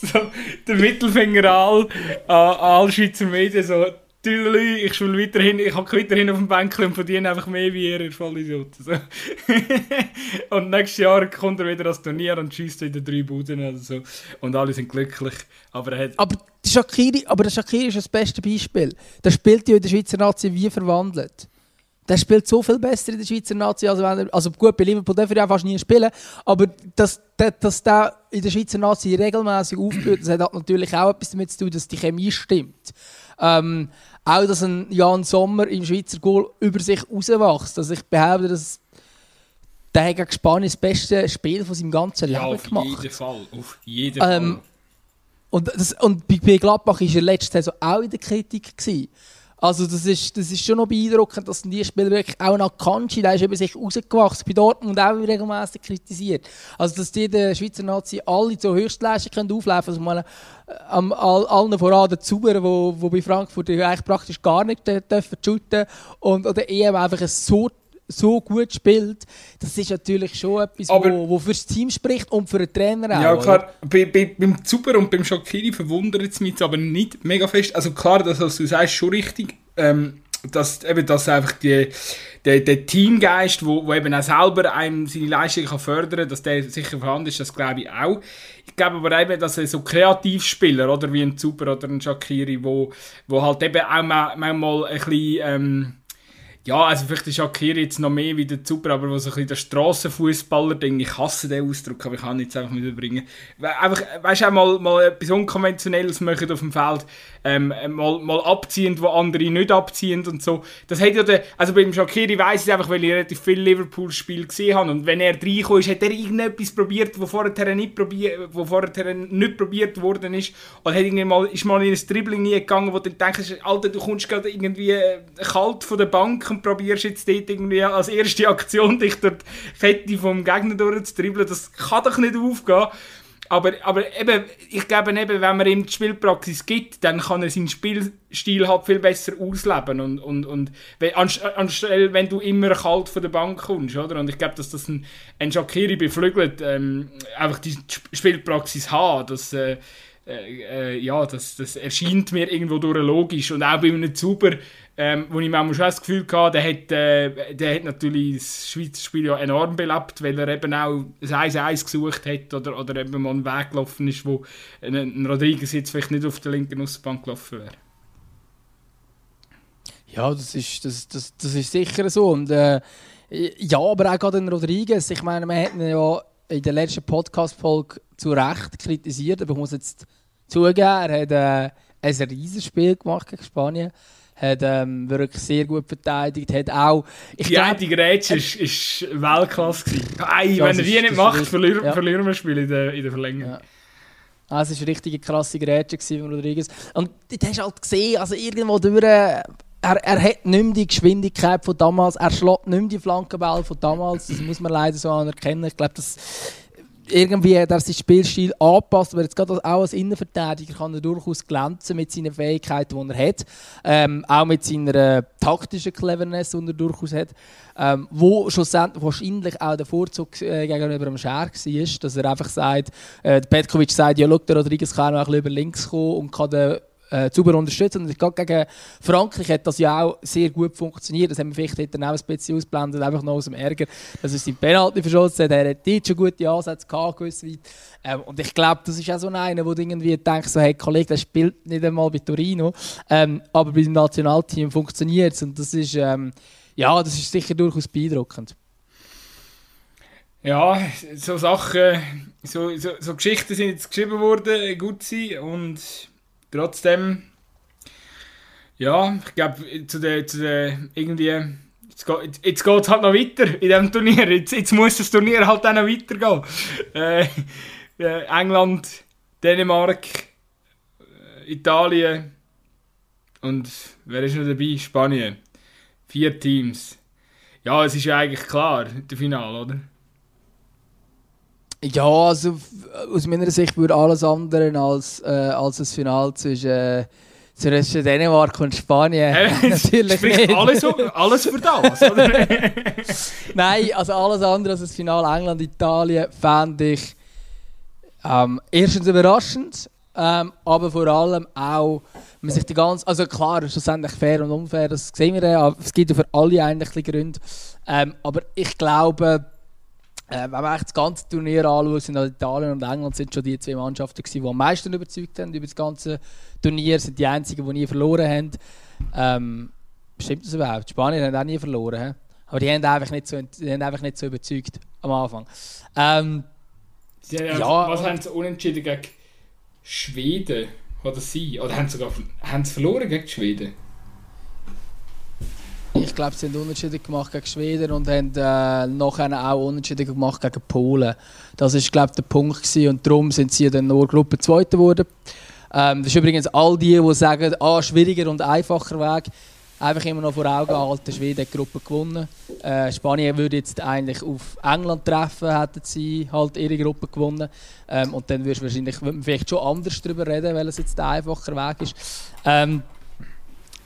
so der Mittelfinger an alle Schweizer Medien so Tüdelü, ich spiele weiterhin, ich hocke weiterhin auf dem Bänkchen und verdiene einfach mehr wie ihr, Vollidioten. So. und nächstes Jahr kommt er wieder als Turnier und schießt wieder drei Buden oder so. Und alle sind glücklich. Aber, er hat aber, der Shakiri, aber der Shakiri ist das beste Beispiel. Der spielt ja in der Schweizer Nazi wie verwandelt. Der spielt so viel besser in der Schweizer Nazi, als wenn er, also gut, bei Liverpool darf er ja fast nie spielen, aber dass, dass der in der Schweizer Nazi regelmäßig aufblüht, das hat natürlich auch etwas damit zu tun, dass die Chemie stimmt. Ähm, auch, dass ein Jan Sommer im Schweizer Goal über sich rauswächst. Also ich behaupte, dass der gegen Spanien das beste Spiel von seinem ganzen Leben ja, gemacht. Auf jeden Fall. Auf jeden ähm, Fall. Und, das, und bei Gladbach war er letzte Saison auch in der Kritik. Gewesen. Also das ist, das ist schon noch beeindruckend, dass die Spieler wirklich auch nach Kanji, der ist über sich rausgewachsen, bei Dortmund auch regelmäßig kritisiert. Also dass die der Schweizer Nazi alle zur Höchstleistung auflaufen können, also meine, am, all, allen voran der Zuber, wo, bei Frankfurt eigentlich praktisch gar nicht dürfen shooten und oder EM einfach so so gut spielt, das ist natürlich schon etwas, Aber, wo, wo für das Team spricht und für den Trainer auch. Ja, klar. Bei, bei, beim Zuber und beim Shakiri verwundert es mich aber nicht mega fest. Also klar, das, was du sagst, schon richtig. Ähm, dass, eben, dass einfach die, der, der Teamgeist, wo, wo eben auch selber einem seine Leistung kann fördern kann, dass der sicher vorhanden ist, das glaube ich auch. Ich glaube aber eben, dass so Kreativspieler, oder wie ein Zuber oder ein Shakiri, wo, wo halt eben auch manchmal ein bisschen... Ähm, ja, also vielleicht ist Shakiri jetzt noch mehr wie der Super, aber wo so ein bisschen der Strassenfußballer-Ding, ich hasse den Ausdruck, aber ich kann ihn jetzt einfach mitbringen. Einfach, weißt du, auch mal, mal etwas Unkonventionelles machen auf dem Feld, ähm, mal, mal abziehend, wo andere nicht abziehen und so. Das hat ja der, also beim Shakiri weiss ich einfach, weil ich relativ viele Liverpool-Spiele gesehen habe und wenn er reingekommen hat er irgendetwas probiert, wo vorher nicht probiert, wo vorher nicht probiert worden ist und hat mal, ist mal in ein Dribbling gegangen, wo du denkst, Alter, du kommst gerade irgendwie äh, kalt von der Bank und probierst jetzt dort irgendwie als erste Aktion dich durch die Kette vom Gegner durchzudribbeln. Das kann doch nicht aufgehen. Aber, aber eben, ich glaube eben, wenn man ihm die Spielpraxis gibt, dann kann er seinen Spielstil halt viel besser ausleben. Und, und, und anstelle, wenn du immer kalt von der Bank kommst, oder? Und ich glaube, dass das ein, ein Shakiri beflügelt, ähm, einfach die Spielpraxis hat, dass, äh, äh, ja, das, das erscheint mir irgendwo durch logisch. Und auch bei einem Zuber, ähm, wo ich manchmal schon das Gefühl hatte, der hat, äh, der hat natürlich das Schweizer Spiel ja enorm belebt, weil er eben auch ein 1-1 gesucht hat oder, oder eben mal einen Weg gelaufen ist, wo ein, ein Rodriguez jetzt vielleicht nicht auf der linken Außenbank gelaufen wäre. Ja, das ist, das, das, das ist sicher so. Und, äh, ja, aber auch gerade den Rodriguez. Ich meine, wir hätten ja in der letzten Podcast-Folge zu Recht kritisiert, aber ich muss jetzt zugeben, er hat äh, ein Riesenspiel gemacht gegen Spanien. Hat ähm, wirklich sehr gut verteidigt. Hat auch, ich die eine Grätsche ist, ist Weltklasse. Ei, wenn er die nicht macht, verlieren, ja. verlieren wir das Spiel in der, in der Verlängerung. Ja. Also es war eine richtige krasse Grätsche von Rodriguez. Und du hast halt gesehen, also irgendwo durch, er, er hat nicht mehr die Geschwindigkeit von damals, er schlägt nicht mehr die Flankenball von damals, das muss man leider so anerkennen. Ich glaube, das irgendwie hat er seinen Spielstil angepasst, aber jetzt gerade auch als Innenverteidiger kann er durchaus glänzen mit seinen Fähigkeiten, die er hat, ähm, auch mit seiner äh, taktischen Cleverness, die er durchaus hat, ähm, wo schlussendlich wahrscheinlich auch der Vorzug äh, gegenüber dem Scher war, dass er einfach sagt, äh, Petkovic sagt, ja, schau, der Rodriguez kann auch ein bisschen über links kommen und kann den äh, sauber unterstützen. Und gerade gegen Frankreich hat das ja auch sehr gut funktioniert. Das haben wir vielleicht dann auch ein bisschen ausblendet, einfach noch aus dem Ärger, dass er seinen Penalty verschossen hat. Er hat dort schon gute Ansätze gehabt, ähm, Und ich glaube, das ist auch so einer, du irgendwie denkst, so, hey, Kollege, der spielt nicht einmal bei Torino, ähm, aber bei dem Nationalteam funktioniert es. Und das ist, ähm, ja, das ist sicher durchaus beeindruckend. Ja, so Sachen, so, so, so Geschichten sind jetzt geschrieben worden, gut sein und trotzdem, ja, ich glaube, zu der, zu der irgendwie, jetzt geht es halt noch weiter in diesem Turnier. Jetzt, jetzt muss das Turnier halt auch noch weitergehen. Äh, äh, England, Dänemark, äh, Italien und wer ist noch dabei? Spanien. Vier Teams. Ja, es ist ja eigentlich klar, der Final, oder? Ja, also aus meiner Sicht würde alles andere als, äh, als das Finale zwischen, äh, zwischen Dänemark und Spanien äh, natürlich nicht. Alles, alles für das, oder? Nein, also alles andere als das Finale England-Italien fände ich ähm, erstens überraschend, ähm, aber vor allem auch, man sich die ganze, also klar, schlussendlich fair und unfair, das sehen wir ja, es gibt für alle eigentlich Gründe, ähm, aber ich glaube, äh, wenn man das ganze Turnier anschaut, sind halt Italien und England sind schon die zwei Mannschaften gewesen, die am meisten überzeugt haben über das ganze Turnier, sind die einzigen, die nie verloren haben. Ähm, stimmt das überhaupt? Die Spanier haben auch nie verloren, he? aber die haben, einfach nicht so, die haben einfach nicht so überzeugt am Anfang. Ähm, ja, ja, was haben sie unentschieden gegen Schweden? Oder sie? Oder haben sie sogar haben sie verloren gegen Schweden? Ich glaube, sie haben Unterschiede gemacht gegen Schweden und haben äh, nachher auch Unterschiede gemacht gegen Polen. Das war, glaube der Punkt gewesen. und darum sind sie dann nur Gruppe Zweite geworden. Ähm, das ist übrigens all die, die sagen, ah, schwieriger und einfacher Weg. Einfach immer noch vor Augen halten, Schweden hat die Gruppe gewonnen. Äh, Spanien würde jetzt eigentlich auf England treffen, hätten sie halt ihre Gruppe gewonnen. Ähm, und dann würdest du wahrscheinlich vielleicht schon anders darüber reden, weil es jetzt der einfache Weg ist. Ähm,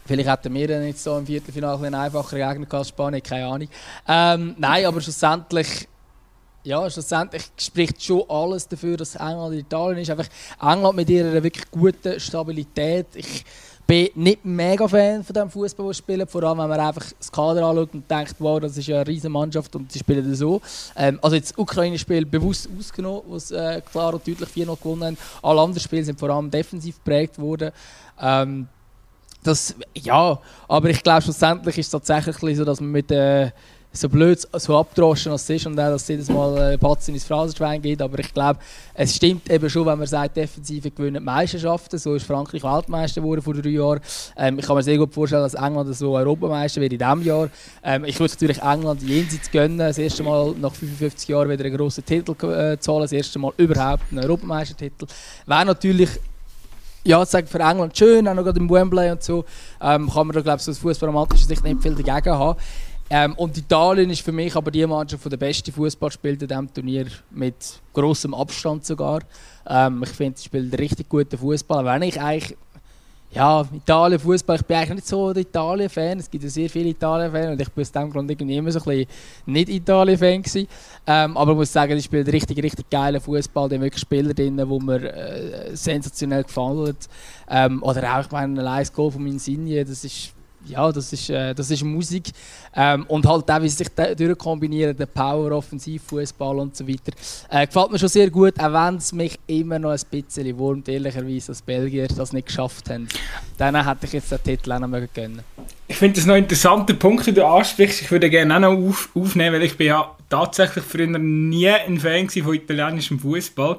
Vielleicht hätten wir dann jetzt so im Viertelfinale einen einfacheren Gegner als Spanien, keine Ahnung. Ähm, nein, aber schlussendlich, ja, schlussendlich spricht schon alles dafür, dass England in Italien ist. Einfach England mit ihrer wirklich guten Stabilität. Ich bin nicht mega Fan von dem Fußball, das spielen. Vor allem, wenn man einfach das Kader anschaut und denkt, wow, das ist ja eine riesige Mannschaft und sie spielen so. Ähm, also jetzt das Ukraine-Spiel bewusst ausgenommen, wo sie äh, klar und deutlich 4-0 gewonnen haben. Alle anderen Spiele sind vor allem defensiv geprägt worden. Ähm, das, ja, aber ich glaube, schlussendlich ist es tatsächlich so, dass man mit äh, so blöd, so abdroschen als es ist und auch, dass es jedes Mal äh, Patz ins Phrasenschwein geht. Aber ich glaube, es stimmt eben schon, wenn man sagt, Defensive gewinnen Meisterschaften. So ist Frankreich Weltmeister geworden vor drei Jahren. Ähm, ich kann mir sehr gut vorstellen, dass England so Europameister wird in diesem Jahr. Ähm, ich würde natürlich England jenseits gönnen. Das erste Mal nach 55 Jahren wieder einen grossen Titel äh, zahlen. Das erste Mal überhaupt einen Europameistertitel. Wäre natürlich ja, sagen für England schön, auch noch im Wembley und so, ähm, kann man da glaube ich aus fußballromantischer Sicht nicht viel dagegen haben. Ähm, und Italien ist für mich aber die Mannschaft, die der beste Fußball spielt in diesem Turnier, mit großem Abstand sogar. Ähm, ich finde, sie spielt richtig guten Fußball, wenn ich eigentlich ja, Italien, Fußball, ich bin eigentlich nicht so der Italien-Fan. Es gibt ja sehr viele Italien-Fans und ich bin aus dem Grund irgendwie immer so ein bisschen nicht Italien-Fan Ähm, aber ich muss sagen, ich spiele richtig, richtig geilen Fußball. Da haben wirklich Spieler drin, die mir äh, sensationell gefallen. Ähm, oder auch, ich meine, ein Goal von Insigne, das ist ja, das ist, äh, das ist Musik. Ähm, und halt auch, wie sie sich durchkombinieren, der Power, Offensivfußball und so weiter. Äh, gefällt mir schon sehr gut, auch wenn es mich immer noch ein bisschen wurmt, ehrlicherweise, dass Belgier das nicht geschafft haben. Dann hätte ich jetzt den Titel auch noch gönnen Ich finde das noch interessanter Punkt, den du ansprichst. Ich würde gerne auch noch auf, aufnehmen, weil ich bin ja tatsächlich früher nie ein Fan von italienischem Fußball.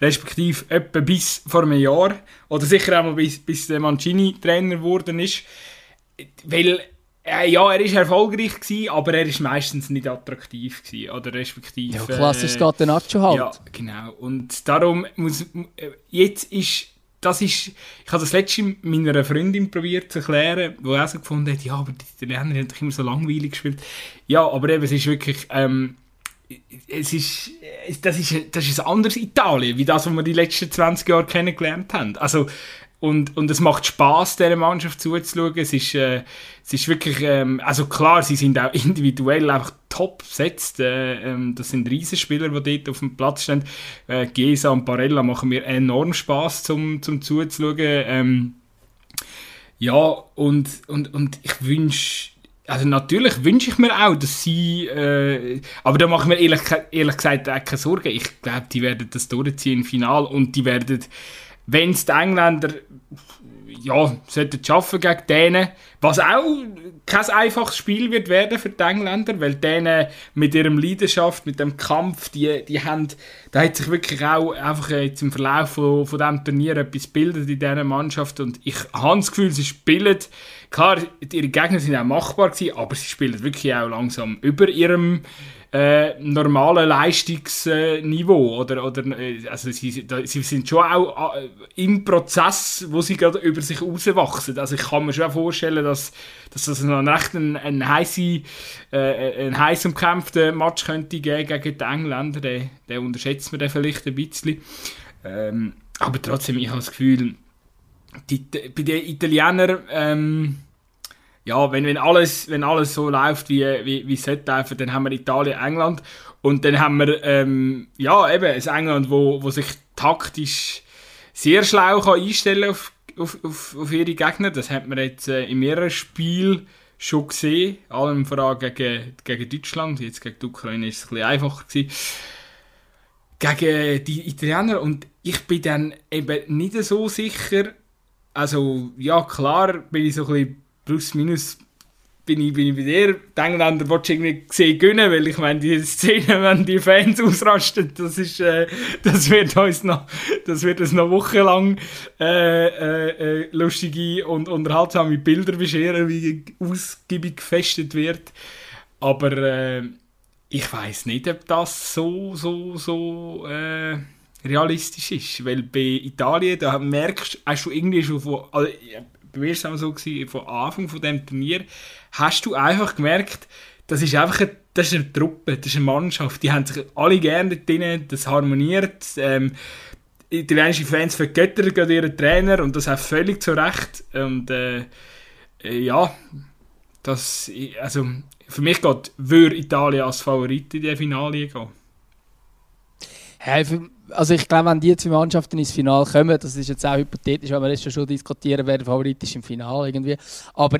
Respektive etwa bis vor einem Jahr. Oder sicher auch mal bis, bis der Mancini Trainer geworden ist. Weil äh, ja, er war erfolgreich, gewesen, aber er war meistens nicht attraktiv. Gewesen, oder respektive... Ja, klassisch äh, Catenaccio halt. Ja, genau. Und darum muss... Äh, jetzt ist... Das ist... Ich habe das letzte meiner Freundin probiert zu erklären, die auch so gefunden hat, ja, aber die Italiener haben doch immer so langweilig gespielt. Ja, aber eben, es ist wirklich... Ähm, es ist, das, ist, das ist ein anderes Italien, wie das, was wir die letzten 20 Jahre kennengelernt haben. Also, und, und es macht Spaß dieser Mannschaft zuzuschauen. Es ist, äh, es ist wirklich, ähm, also klar, sie sind auch individuell einfach top besetzt. Äh, ähm, das sind Riesenspieler, die dort auf dem Platz stehen. Äh, Gesa und Barella machen mir enorm Spaß zum, zum zuzuschauen. Ähm, ja, und, und, und ich wünsche also natürlich wünsche ich mir auch, dass sie, äh, aber da mache ich mir ehrlich, ehrlich gesagt auch keine Sorgen. Ich glaube, die werden das durchziehen im Final und die werden, wenn es die Engländer ja, sollten schaffen gegen denen, was auch kein einfaches Spiel wird werden für die Engländer, weil denen mit ihrem Leidenschaft, mit dem Kampf, die, die haben, da hat sich wirklich auch einfach jetzt im Verlauf von, von diesem Turnier etwas gebildet in dieser Mannschaft und ich habe das Gefühl, sie spielen, klar, ihre Gegner sind auch machbar gewesen, aber sie spielen wirklich auch langsam über ihrem äh, normalen Leistungsniveau. Oder, oder, äh, also sie, sie sind schon auch äh, im Prozess, wo sie gerade über sich rauswachsen. Also ich kann mir schon vorstellen, dass, dass das noch recht ein, ein, heisse, äh, ein heiß umkämpfter Match könnte geben gegen die Engländer. Den, den unterschätzt man dann vielleicht ein bisschen. Ähm, aber trotzdem, ich habe das Gefühl, die, bei den Italienern ähm, ja, wenn, wenn, alles, wenn alles so läuft, wie, wie, wie es sollte laufen, dann haben wir Italien, England und dann haben wir, ähm, ja, eben ein England, wo, wo sich taktisch sehr schlau kann einstellen auf, auf, auf, auf ihre Gegner. Das hat man jetzt äh, in mehreren Spielen schon gesehen, allem vor allem gegen, gegen Deutschland. Jetzt gegen die Ukraine ist es ein bisschen einfacher gewesen. Gegen die Italiener und ich bin dann eben nicht so sicher, also ja, klar bin ich so ein bisschen plus minus bin ich, bin ich bei dir. Die Engländer willst du irgendwie sehen gönnen, weil ich meine, die Szene, wenn die Fans ausrasten, das ist, äh, das wird uns noch, das wird uns noch wochenlang äh, äh, äh, lustige und unterhaltsame Bilder bescheren, wie ausgiebig gefestet wird. Aber äh, ich weiß nicht, ob das so, so, so äh, realistisch ist, weil bei Italien, da merkst hast du irgendwie schon von, also, bei mir war es auch so, gewesen, von Anfang von dem Turnier, hast du einfach gemerkt, das ist einfach eine, das ist eine Truppe, das ist eine Mannschaft, die haben sich alle gerne drin, das harmoniert. Ähm, italienische Fans vergöttern gerade ihren Trainer und das auch völlig zu Recht. Und äh, ja, das, also für mich geht, würde Italien als Favorit in die Finale gehen. Hey, also ich glaube, wenn die zwei Mannschaften ins Finale kommen, das ist jetzt auch hypothetisch, weil wir jetzt schon diskutieren, wer der Favorit ist im Finale irgendwie. Aber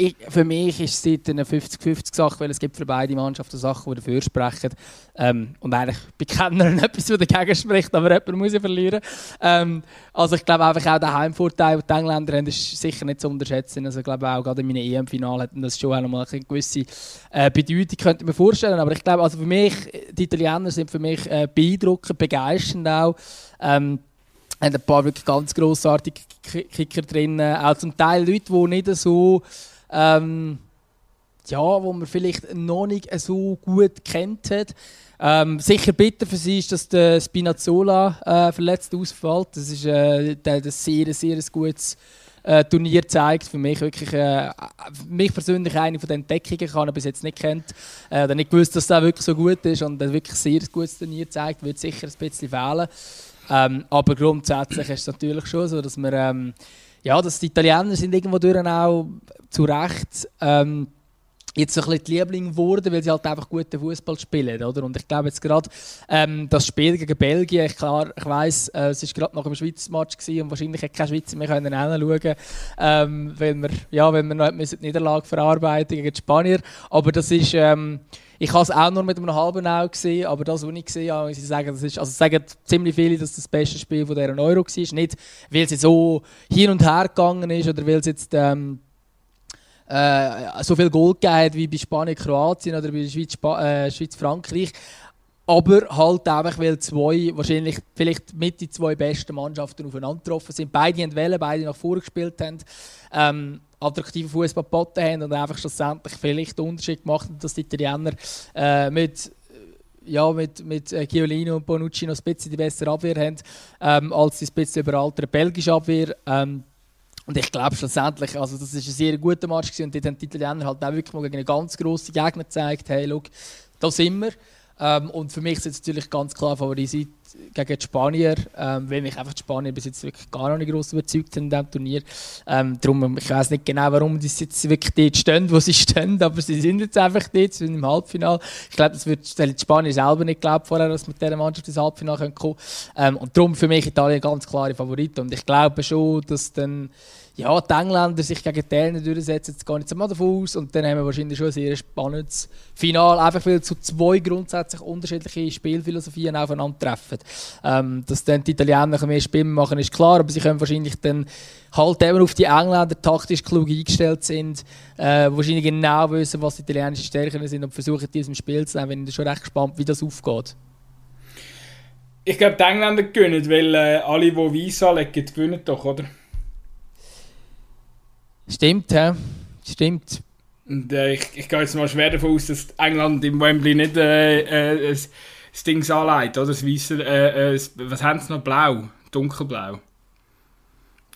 ich, für mich ist es eine 50-50-Sache, weil es gibt für beide Mannschaften Sachen, die dafür sprechen. Ähm, und eigentlich bekennen etwas, das dagegen spricht, aber jemand muss ja verlieren. Ähm, also ich glaube einfach auch der Heimvorteil, den die Engländer haben, ist sicher nicht zu unterschätzen. Also ich glaube auch gerade in meinem EM-Finale hatten das schon auch eine gewisse äh, Bedeutung, könnte ich mir vorstellen. Aber ich glaube, also für mich, die Italiener sind für mich äh, beeindruckend, begeisternd auch. Ähm, haben ein paar wirklich ganz grossartige Kicker drin. Auch zum Teil Leute, die nicht so ähm, ja, wo man vielleicht noch nicht so gut kennt hat. Ähm, sicher bitter für sie ist, dass der Spinazzola äh, verletzt ausfällt. Das ist äh, das sehr, sehr gutes äh, Turnier zeigt. Für mich wirklich, äh, mich persönlich eine von den Entdeckungen, ich bis jetzt nicht kennt, äh, oder nicht gewusst, dass der wirklich so gut ist und der wirklich sehr gutes Turnier zeigt, wird sicher ein bisschen fehlen. Ähm, aber grundsätzlich ist es natürlich schon so, dass man ähm, ja, dass die Italiener sind irgendwo durch auch zu Recht ähm, jetzt so ein bisschen die Liebling geworden, weil sie halt einfach guten Fußball spielen, oder? Und ich glaube jetzt gerade ähm, das Spiel gegen Belgien, ich, klar, ich weiss, äh, es war gerade nach dem Schweizer Match und wahrscheinlich hätte keine Schweizer mehr können hinschauen ähm, weil wir, ja, wenn wir noch die Niederlage verarbeiten gegen die Spanier, aber das ist ähm, ich habe es auch nur mit einem halben Auge gesehen, aber das, was ich gesehen habe, sie sagen, das ist, also sagen ziemlich viele, dass das beste Spiel von dieser Euro war. Nicht, weil es so hin und her gegangen ist oder weil es jetzt ähm, äh, so viel Gold gegeben wie bei Spanien, Kroatien oder bei Schweiz, äh, Schweiz Frankreich. Aber halt einfach, weil zwei, wahrscheinlich vielleicht mit die zwei besten Mannschaften aufeinander getroffen sind. Beide haben Welle, beide nach vorne gespielt haben. Ähm, attraktiven Fußball geboten haben und einfach schlussendlich vielleicht den Unterschied gemacht haben, dass die Italiener äh, mit ja, mit, mit äh, Chiolino und Bonucci noch ein bisschen die bessere Abwehr haben, ähm, als die ein bisschen überalterte belgische Abwehr. Ähm, und ich glaube schlussendlich, also das ist ein sehr guter Match gewesen, und dort haben die Italiener halt auch wirklich mal gegen einen ganz grossen Gegner gezeigt, hey, look, da sind wir. Ähm, und für mich ist es natürlich ganz klar Favorit gegen die Spanier, ähm, weil mich einfach die Spanier bis jetzt wirklich gar noch nicht groß überzeugt haben in diesem Turnier. Ähm, darum, ich weiß nicht genau, warum die jetzt wirklich dort stehen, wo sie stehen, aber sie sind jetzt einfach dort, sie sind im Halbfinale. Ich glaube, das wird die Spanier selber nicht glaubt vorher, dass mit dieser Mannschaft ins Halbfinale kommen können. Ähm, und darum für mich Italien ganz klare Favorit. Und ich glaube schon, dass dann ja, die Engländer sich gegen die Italiener durchsetzen, jetzt gar nicht so mal davon aus. Und dann haben wir wahrscheinlich schon ein sehr spannendes Finale, einfach weil zu zwei grundsätzlich unterschiedliche Spielphilosophien aufeinandertreffen. Ähm, dass dann die Italiener mehr Spiel machen, ist klar, aber sie können wahrscheinlich dann halt eben auf die Engländer taktisch klug eingestellt sind, äh, wahrscheinlich genau wissen, was die italienischen Stärken sind und versuchen, diesem Spiel zu nehmen. Ich bin schon recht gespannt, wie das aufgeht. Ich glaube, die Engländer gewinnen, weil äh, alle, die Weiss anlegen, gewinnen doch, oder? Stimmt, ja. Stimmt. Und äh, ich, ich gehe jetzt mal schwer davon aus, dass England im Wembley nicht äh, äh, das Ding anlegt, oder? Das Weisse, äh, äh, was haben sie noch? Blau? Dunkelblau?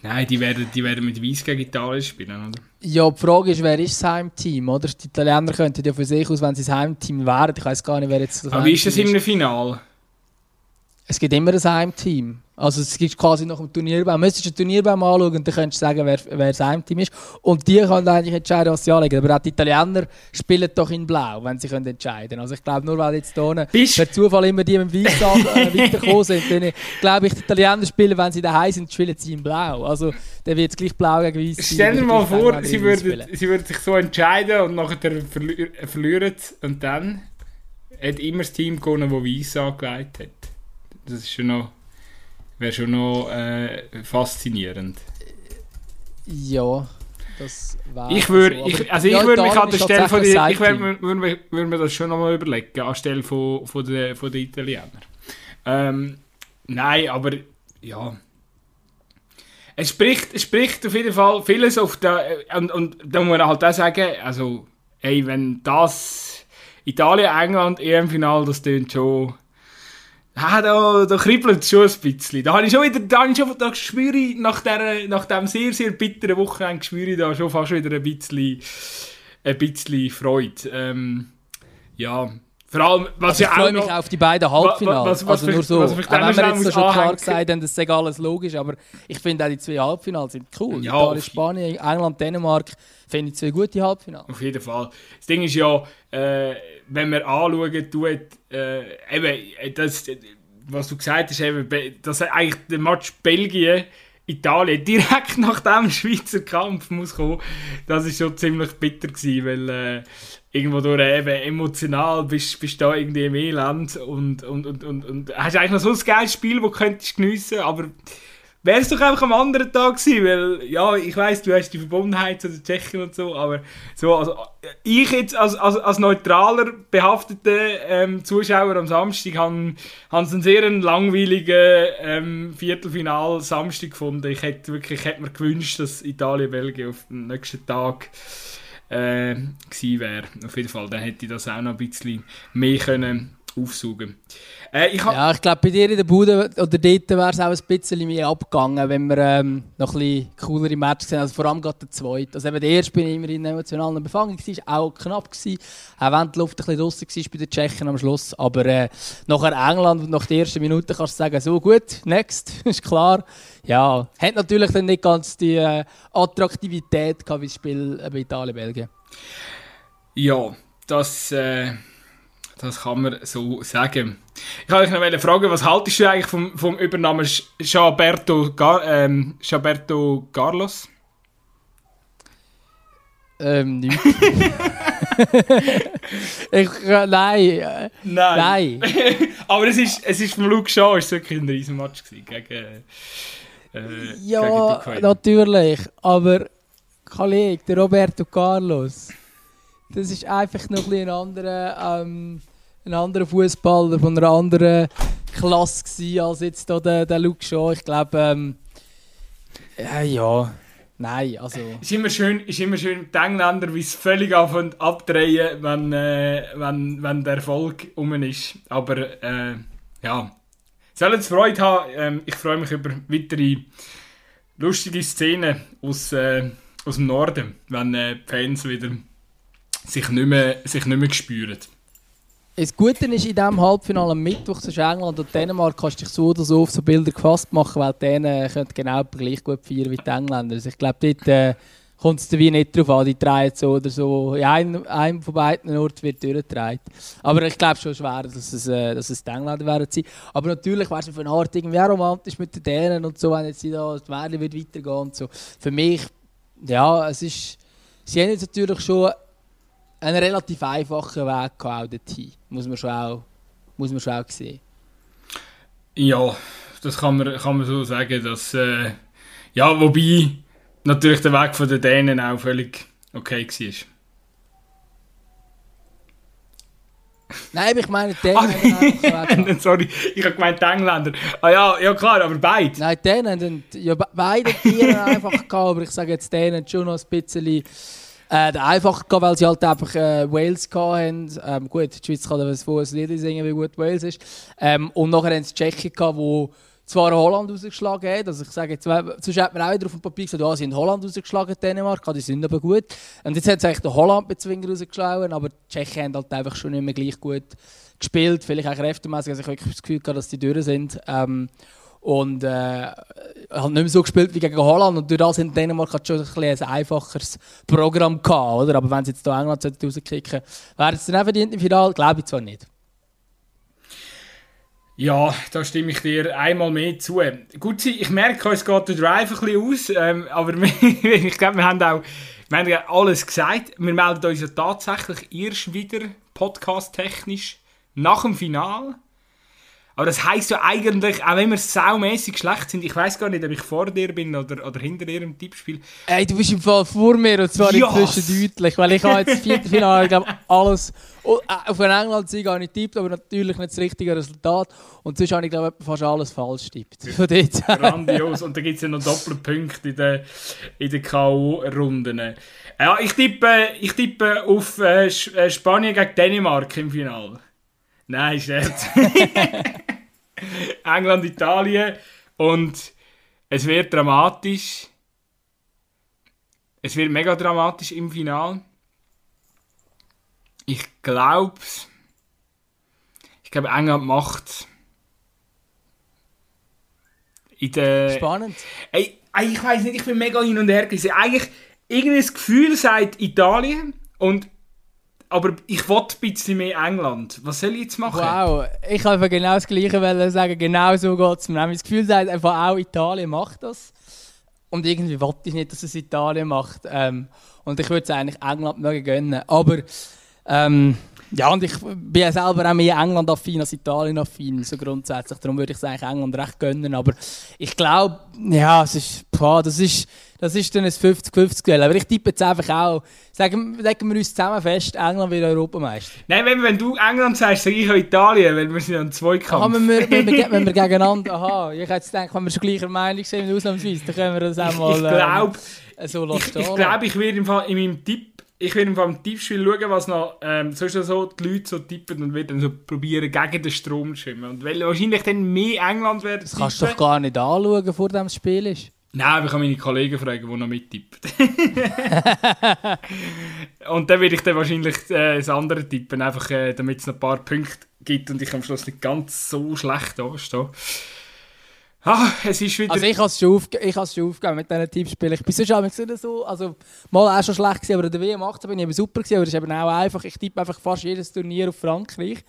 Nein, die werden, die werden mit Weiß gegen Italien spielen, oder? Ja, die Frage ist, wer ist das Heimteam, oder? Die Italiener könnten ja für sich aus, wenn sie das Heimteam wären. Ich weiß gar nicht, wer jetzt das Aber wie ist das im Finale? Es gibt immer ein Heimteam. Also es gibt quasi nach dem Turnierbaum. Du müsstest ein Turnierbaum anschauen und dann könntest du sagen, wer, wer das Heimteam ist. Und die können eigentlich entscheiden, was sie anlegen. Aber auch die Italiener spielen doch in Blau, wenn sie können entscheiden können. Also ich glaube, nur weil jetzt hier per Zufall immer die mit Weiß äh, weitergekommen sind, dann glaube ich, die Italiener spielen, wenn sie daheim sind, spielen sie in Blau. Also dann wird es gleich Blau gegen Weiß sein. Stell dir mal vor, sie würden, sie würden sich so entscheiden und nachher verli verlieren und dann hat immer das Team gewonnen, das Weiß angelegt hat. Das ist schon noch, wäre schon noch äh, faszinierend. Ja, das war ich würde, so. ich, also ich ja, würde mich an der Stelle von der, ich würde würd, würd mir das schon noch mal überlegen, anstelle von, von der, von der Italiener. Ähm, nein, aber ja. Es spricht, es spricht auf jeden Fall vieles auf der, und, und da muss man halt auch sagen, also, ey, wenn das Italien, England, EM-Final, das tönt schon Ah, da, da kribbelt es schon ein bisschen. Da habe ich schon wieder, da ich schon, da spüre ich nach, der, nach dem sehr, sehr bitteren Wochenende spüre ich da schon fast wieder ein bisschen, ein bisschen Freude. Ähm, ja, vor allem, was also ich freue mich auf die beiden Halbfinals. Was, was, also nur so, auch wenn wir jetzt schon klar gesagt haben, das ist alles logisch, aber ich finde auch die zwei Halbfinals sind cool. Ja, Italien, Spanien, England, Dänemark, finde ich zwei gute Halbfinals. Auf jeden Fall. Das Ding ist ja, äh, wenn wir anschauen, tut, äh, eben, das, was du gesagt hast, eben, dass eigentlich der Match Belgien Italien direkt nach dem Schweizer Kampf muss kommen, das ist schon ziemlich bitter gewesen, weil äh, irgendwo durch eben emotional bist bist da irgendwie im Elend und, und, und, und, und hast eigentlich noch so ein geiles Spiel, das du könntest geniessen, aber wäre es doch einfach am anderen Tag gewesen, weil, ja, ich weiß du hast die Verbundenheit zu den Tschechen und so, aber so, also, ich jetzt als, als, als neutraler behafteter ähm, Zuschauer am Samstag habe hab einen sehr langweiligen ähm, Viertelfinal Samstag gefunden. Ich hätte wirklich, ich hätte mir gewünscht, dass Italien-Belgien auf den nächsten Tag äh, gewesen wäre. Auf jeden Fall, dann hätte ich das auch noch ein bisschen mehr können aufsaugen äh, ich ja, ich glaube, bei dir in der Bude oder dort wäre es auch ein bisschen mehr abgegangen, wenn wir ähm, noch ein bisschen coolere Matches sehen. Also vor allem gerade der zweite. Also eben der erste bin ich immer in emotionalen Befangen war, auch knapp gewesen. Auch wenn die Luft ein bisschen draussen war bei den Tschechen am Schluss. Aber äh, nachher England und nach der ersten Minute kannst du sagen, so gut, next, ist klar. Ja, hat natürlich dann nicht ganz die äh, Attraktivität gehabt wie das Spiel bei Italien-Belgien. Ja, das... Äh das kann man so sagen. Ich wollte euch noch fragen, was haltest du eigentlich vom, vom Übernamen Schaberto, Gar, ähm, Carlos? Ähm, nicht. ich, äh, nein. Nein. nein. Aber es ist, es ist vom Luke Shaw ist wirklich ein riesen Match gegen, äh, Ja, gegen natürlich. Aber Kollege, der Roberto Carlos. Das ist einfach noch ein, anderer, ähm, ein anderer Fußballer von einer anderen Klasse als jetzt hier der, der Luke Shaw. Ich glaube, ähm, ja, ja, nein, also... Ist immer schön, ist immer schön die Engländer, wie es völlig anfangen abdrehen, wenn, äh, wenn, wenn der Erfolg um ist. Aber, äh, ja... Sollen Sie Freude haben. Ähm, ich freue mich über weitere lustige Szenen aus, äh, aus dem Norden, wenn äh, die Fans wieder sich nicht mehr, sich nicht mehr spüren. Das Gute ist, in diesem Halbfinale am Mittwoch zwischen England und Dänemark kannst du dich so oder so auf so Bilder gefasst machen, weil die Dänen können genau gleich gut feiern wie die Engländer. Also ich glaube, dort äh, kommt es wie nicht drauf an, die drehen so oder so. In einem, einem von beiden Orten wird durchgetragen. Aber ich glaube schon schwer, dass es, äh, dass es die Engländer werden sein. Aber natürlich wäre es für eine Art irgendwie auch romantisch mit den Dänen und so, wenn jetzt da das Märchen wird weitergehen und so. Für mich, ja, es ist... Sie haben jetzt natürlich schon einen relativ einfachen Weg auch dorthin. Muss man schon auch, muss man schon auch sehen. Ja, das kann man, kann man so sagen, dass... Äh, ja, wobei natürlich der Weg von den Dänen auch völlig okay war. Nein, ich meine, die Dänen ah, Sorry, ich habe gemeint die Engländer. Ah ja, ja klar, aber beide. Nein, die Dänen, ja, beide Tiere einfach gehabt, aber ich sage jetzt denen schon noch ein bisschen äh, einfach weil sie halt einfach äh, Wales hatten. Ähm, gut, die Schweiz kann ein Lied singen, wie gut Wales ist. Ähm, und nachher haben sie Tschechien wo zwar Holland rausgeschlagen hat. Also ich sage jetzt, sonst hat man auch wieder auf dem Papier gesagt, oh, sie haben Holland rausgeschlagen, Dänemark, die sind aber gut. Und jetzt hat sie eigentlich den Holland bezwingen rausgeschlagen, aber die Tschechen haben halt einfach schon nicht mehr gleich gut gespielt. Vielleicht auch kräftemäßig, also ich habe wirklich das Gefühl gehabt, dass die durch sind. Ähm, und äh, hat nicht mehr so gespielt wie gegen Holland. Und durch das in Dänemark hat schon ein, ein einfacheres Programm gehabt, oder? Aber wenn sie jetzt hier England rauskicken wäre es dann auch verdient im Finale? Glaube ich zwar nicht. Ja, da stimme ich dir einmal mehr zu. Gut, ich merke, es geht der Drive ein bisschen aus, ähm, aber ich glaube, wir haben auch wir haben alles gesagt. Wir melden uns ja tatsächlich erst wieder podcast-technisch nach dem Finale. Aber das heisst ja eigentlich, auch wenn wir saumässig schlecht sind, ich weiß gar nicht, ob ich vor dir bin oder, oder hinter dir im Tippspiel. Ey, du bist im Fall vor mir und zwar yes. inzwischen deutlich, weil ich habe jetzt Viertelfinale, glaube alles oh, äh, auf einen England-Sieg habe ich getippt, aber natürlich nicht das richtige Resultat. Und sonst habe ich, glaube ich, fast alles falsch getippt. Grandios. Und dann gibt es ja noch Doppelpunkte in den, in den K.O.-Runden. Ja, ich tippe, ich tippe auf äh, äh Spanien gegen Dänemark im Finale. Nein, Scherz. England, Italien. Und es wird dramatisch. Es wird mega dramatisch im Finale. Ich glaube, ich glaube, England macht in der. Spannend. Ey, ich weiß nicht, ich bin mega hin und her gewesen. Eigentlich, irgendein Gefühl sagt Italien und aber ich wollte ein bisschen mehr England. Was soll ich jetzt machen? Wow, ich wollte genau das Gleiche sagen. Genau so geht es mir. Das Gefühl sagt einfach auch, Italien macht das. Und irgendwie wollte ich nicht, dass es Italien macht. Ähm, und ich würde es eigentlich England mögen gönnen. Aber ähm, ja, und ich bin ja selber auch mehr England-affin als Italien-affin, so grundsätzlich. Darum würde ich es eigentlich England recht gönnen. Aber ich glaube, ja, es ist, boah, das ist, das ist dann ein 50-50-Duell. Aber ich tippe jetzt einfach auch, sagen, legen wir uns zusammen fest, England wird Europameister. Nein, wenn, wenn du England sagst, sage ich auch Italien, weil wir sind ja ein Zweikampf. Aha, wenn wir, wenn wir, wenn wir gegeneinander, aha, ich hätte gedacht, wenn wir schon gleicher Meinung sind, ausnahmsweise, dann können wir das auch mal ich, ich glaub, ähm, so lassen. Ich, ich glaube, ich werde im Fall in meinem Tipp ich werde beim Tippspiel schauen, was noch ähm, sonst so die Leute so tippen und werde dann so probieren, gegen den Strom zu schwimmen. Und weil wahrscheinlich dann mehr England werden Das kannst du doch gar nicht anschauen, vor dem Spiel ist. Nein, ich kann meine Kollegen fragen, die noch mittippen. und dann werde ich dann wahrscheinlich äh, das andere tippen, einfach äh, damit es noch ein paar Punkte gibt und ich am Schluss nicht ganz so schlecht anstehe. Ah, es ist wieder... Also ich habe es schon, aufge ich schon aufgegeben mit diesen Tippspielen. Ich bin sonst auch so, also mal auch schon schlecht gewesen, aber der WM 18 bin ich eben super gewesen, aber das ist eben auch einfach, ich tippe einfach fast jedes Turnier auf Frankreich.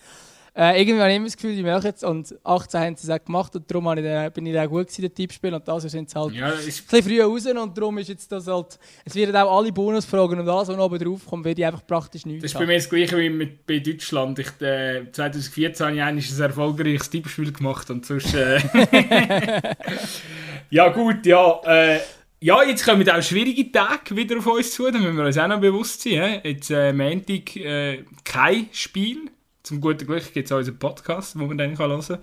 Äh, irgendwie habe ich immer das Gefühl, die machen es und 18 haben sie es auch gemacht und darum ich, bin ich da gut gewesen, der Tippspiel und da sind sie halt ja, ein bisschen früh raus und darum ist jetzt das halt, es werden auch alle Bonusfragen und alles, was oben drauf kommt, werde ich einfach praktisch nichts Das ist bei mir das Gleiche wie mit, bei Deutschland. Ich, äh, 2014 habe ich ein erfolgreiches Tippspiel gemacht und sonst... Äh ja gut, ja... Äh, ja, jetzt kommen auch schwierige Tage wieder auf uns zu, da müssen wir uns auch noch bewusst sein. He? Jetzt äh, Montag äh, kein Spiel. Zum guten Glück gibt es auch unseren Podcast, wo man dann hören kann.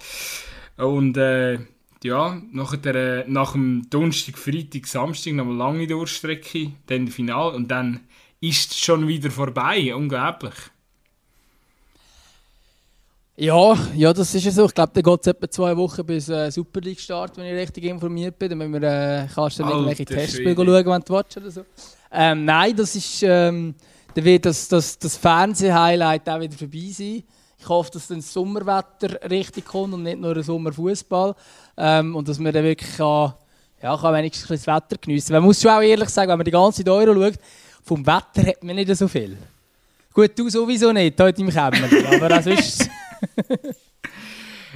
Und äh, ja, nach, der, nach dem Donnerstag, Freitag, Samstag noch eine lange Durchstrecke, dann Final und dann ist es schon wieder vorbei. Unglaublich. Ja, ja, das ist ja so. Ich glaube, dann geht es etwa zwei Wochen bis äh, Super League Start, wenn ich richtig informiert bin. Dann müssen wir, äh, kannst du dann irgendwelche Testspiele schauen, wenn du watchst oder so. Ähm, nein, das ist, ähm, dann wird das, das, das Fernseh-Highlight auch wieder vorbei sein. Ich hoffe, dass dann das Sommerwetter richtig kommt und nicht nur ein Sommerfußball. Ähm, und dass man dann wirklich kann, ja, kann wenigstens das Wetter geniessen Man muss schon auch ehrlich sagen, wenn man die ganze Euro schaut, vom Wetter hat man nicht so viel. Gut, du sowieso nicht, heute im Kämmerli, aber auch sonst...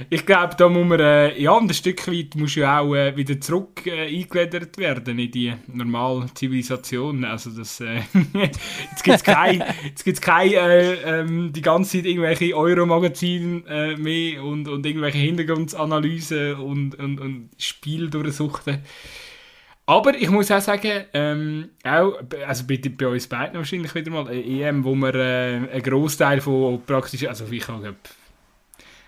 ich glaube, da muss man, äh, ja, ein Stück weit muss ja auch äh, wieder zurück äh, eingegliedert werden in die normale Zivilisation. Also das, äh, jetzt gibt es keine, gibt's kein, äh, ähm, die ganze Zeit irgendwelche Euro-Magazine äh, mehr und, und irgendwelche Hintergrundanalysen und, und, und Spiel durchsuchten. Aber ich muss auch sagen, ähm, auch, also bei, bei uns beiden wahrscheinlich wieder mal eine EM, wo wir äh, einen Großteil von praktisch, also ich habe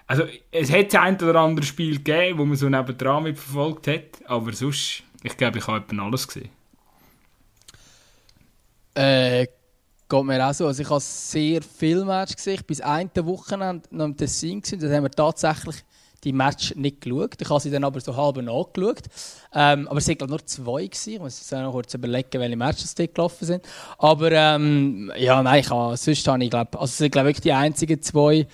also es hat ein oder andere Spiel gegeben, wo man so nebendran mit verfolgt hat, aber sonst, ich glaube, ich habe etwa alles gesehen. Äh, geht mir auch so. Also ich habe sehr viele Matches gesehen. Bis eine Wochenende noch im Tessin gewesen. Da haben wir tatsächlich die Match nicht geschaut. Ich habe sie dann aber so halb nachgeschaut. Ähm, aber es waren nur zwei. Gewesen. Ich muss jetzt noch kurz überlegen, welche Matches dort gelaufen sind. Aber ähm, ja, nein, ich habe, sonst habe ich, glaube also es sind glaube wirklich die einzigen zwei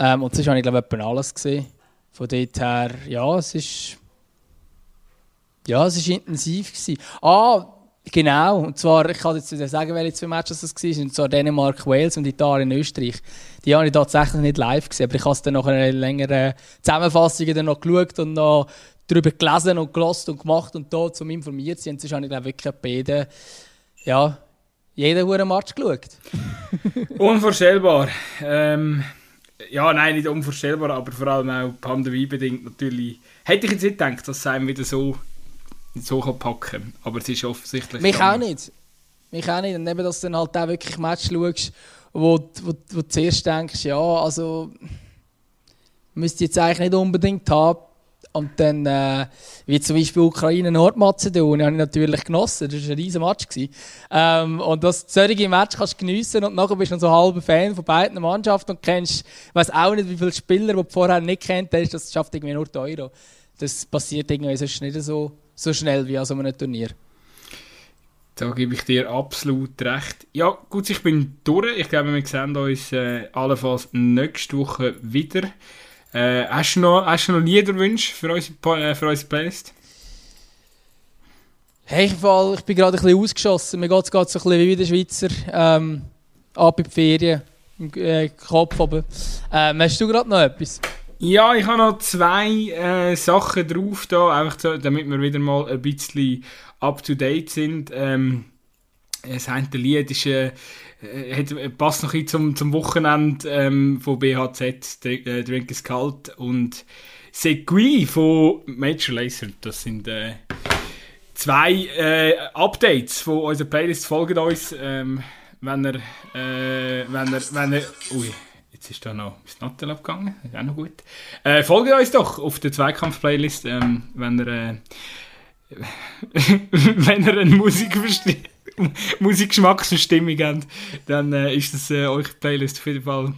ähm, und sonst habe ich glaube ich alles gesehen. Von dort her, ja, es ist... Ja, es war intensiv. Gewesen. Ah, genau. Und zwar, ich kann jetzt sagen, welche zwei Matches das waren. Und zwar Dänemark, Wales und Italien, Österreich. Die habe ich tatsächlich nicht live gesehen, aber ich habe es dann nach einer längeren Zusammenfassung dann noch geschaut und noch darüber gelesen und gelost und gemacht und da zum informiert sein. Und sonst habe ich glaube wirklich beide, ja, jeden Match geschaut. Unvorstellbar. Ähm, ja, nein, nicht unvorstellbar, aber vor allem auch pandemiebedingt natürlich. Hätte ich jetzt nicht gedacht, dass es einem wieder so, so kann packen kann. Aber es ist offensichtlich. Mich auch nicht. Mich auch nicht. Und eben, dass du dann halt auch wirklich Match schaust, wo, wo, wo du zuerst denkst, ja, also. Müsste jetzt eigentlich nicht unbedingt haben. Und dann, äh, wie zum Beispiel Ukraine, Nordmazedonien, habe ich natürlich genossen. Das war ein riesiger Match. Ähm, und das solche Match kannst du geniessen und nachher bist du noch so halber Fan von beiden Mannschaften und kennst, weiß auch nicht, wie viele Spieler, die du vorher nicht kennt das schafft irgendwie nur die Euro. Das passiert irgendwie sonst nicht so, so schnell wie an so einem Turnier. Da gebe ich dir absolut recht. Ja, gut, ich bin durch. Ich glaube, wir sehen uns äh, allenfalls nächste Woche wieder. Äh, hast, du noch, hast du noch Liederwünsche für unsere, äh, für unsere Playlist? Hey, ich, fall, ich bin gerade ein bisschen ausgeschossen. Mir geht es gerade so ein bisschen wie der Schweizer. Ähm, ab in die Ferien. Im äh, Kopf oben. Ähm, hast du gerade noch etwas? Ja, ich habe noch zwei äh, Sachen drauf, da, einfach so, damit wir wieder mal ein bisschen up to date sind. Ähm, das eine Lied ist, äh, äh, hat, äh, passt noch ein zum, zum Wochenende ähm, von BHZ, äh, Drink is Kalt und Segui von Major Lazer. Das sind äh, zwei äh, Updates von unserer Playlist. Folgt uns, ähm, wenn ihr, äh, wenn ihr, wenn ihr, ui, jetzt ist da noch das Nattel abgegangen, ist auch noch gut. Äh, folgt uns doch auf der Zweikampf-Playlist, ähm, wenn ihr, äh, wenn ihr eine Musik versteht. Musikgeschmacks und Stimmung habt, dann äh, ist das äh, eure Playlist auf jeden Fall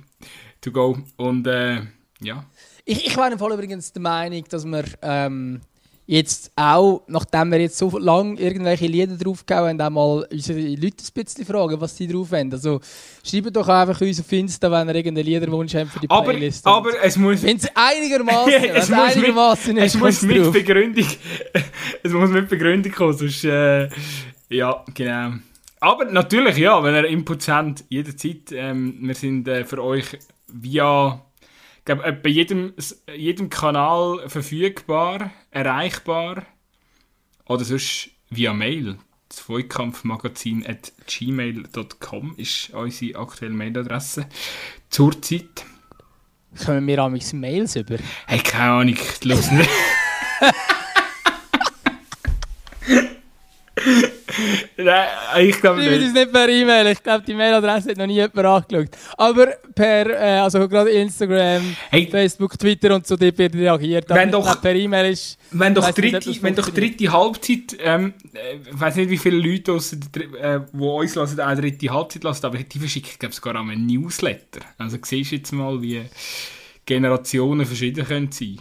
to go. Und äh, ja. Ich, ich war im Fall übrigens der Meinung, dass wir ähm, jetzt auch, nachdem wir jetzt so lange irgendwelche Lieder draufgehauen haben, auch mal unsere Leute ein bisschen fragen, was sie drauf haben. Also schreibt doch einfach uns auf Insta, wenn ihr irgendeinen Liederwunsch habt für die Playlist. Aber, aber es muss... Wenn es einigermaßen es muss einigermaßen mit, Es muss mit. Begründung... es muss mit Begründung kommen, sonst... Äh, ja, genau. Aber natürlich, ja, wenn ihr Inputs habt, jederzeit. Ähm, wir sind äh, für euch via ich glaube, bei jedem, jedem Kanal verfügbar, erreichbar. Oder sonst via Mail. At gmail.com ist unsere aktuelle Mailadresse. Zurzeit. Kommen wir an Mails über? Hey, keine Ahnung, los nicht. Nein, ich glaube Schreibt nicht. uns nicht per E-Mail. Ich glaube, die Mailadresse hat noch nie jemand angeschaut. Aber per, äh, also gerade Instagram, Hey, Facebook, Twitter und so, dort wird reagiert. Wenn doch- glaub, per E-Mail ist... Wenn doch, nicht, dritte, das wenn doch dritte Halbzeit, ähm, äh, ich weiß nicht, wie viele Leute, Dr- äh, die uns hören, auch dritte Halbzeit lassen, aber die verschicken, glaube ich, sogar auch einen Newsletter. Also siehst du jetzt mal, wie Generationen verschieden können sein.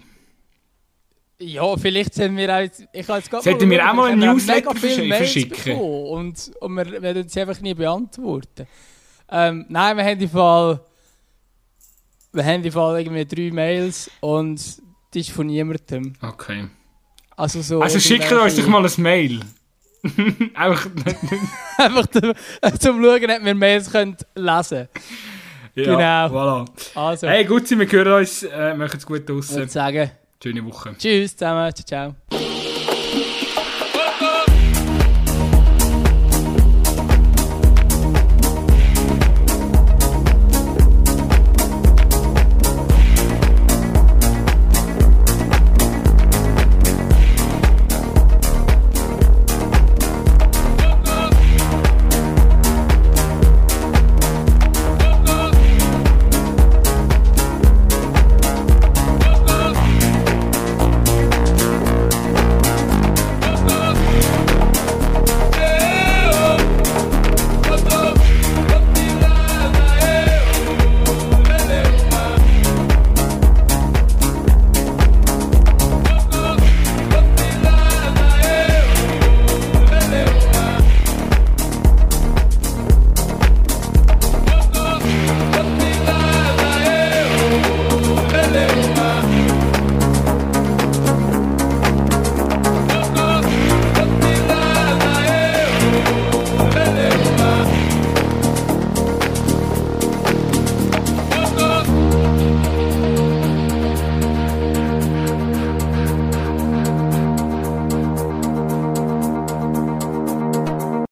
Ja, vielleicht sind wir auch... Ich habe jetzt Sollten wir auch mal einen Newsletter verschicken? Und, und wir werden sie einfach nie beantworten. Ähm, nein, wir haben die Fall... Wir haben die Fall irgendwie drei Mails und die ist von niemandem. Okay. Also so... Also schickt uns doch mal ein Mail. Einfach, Einfach zum, zum Schauen, ob wir Mails können lesen ja, Genau. Voilà. Also, Hey, gut, wir hören uns. Äh, Macht's gut ich würde sagen, Schöne Woche. tschüss zusammen, ciao, ciao.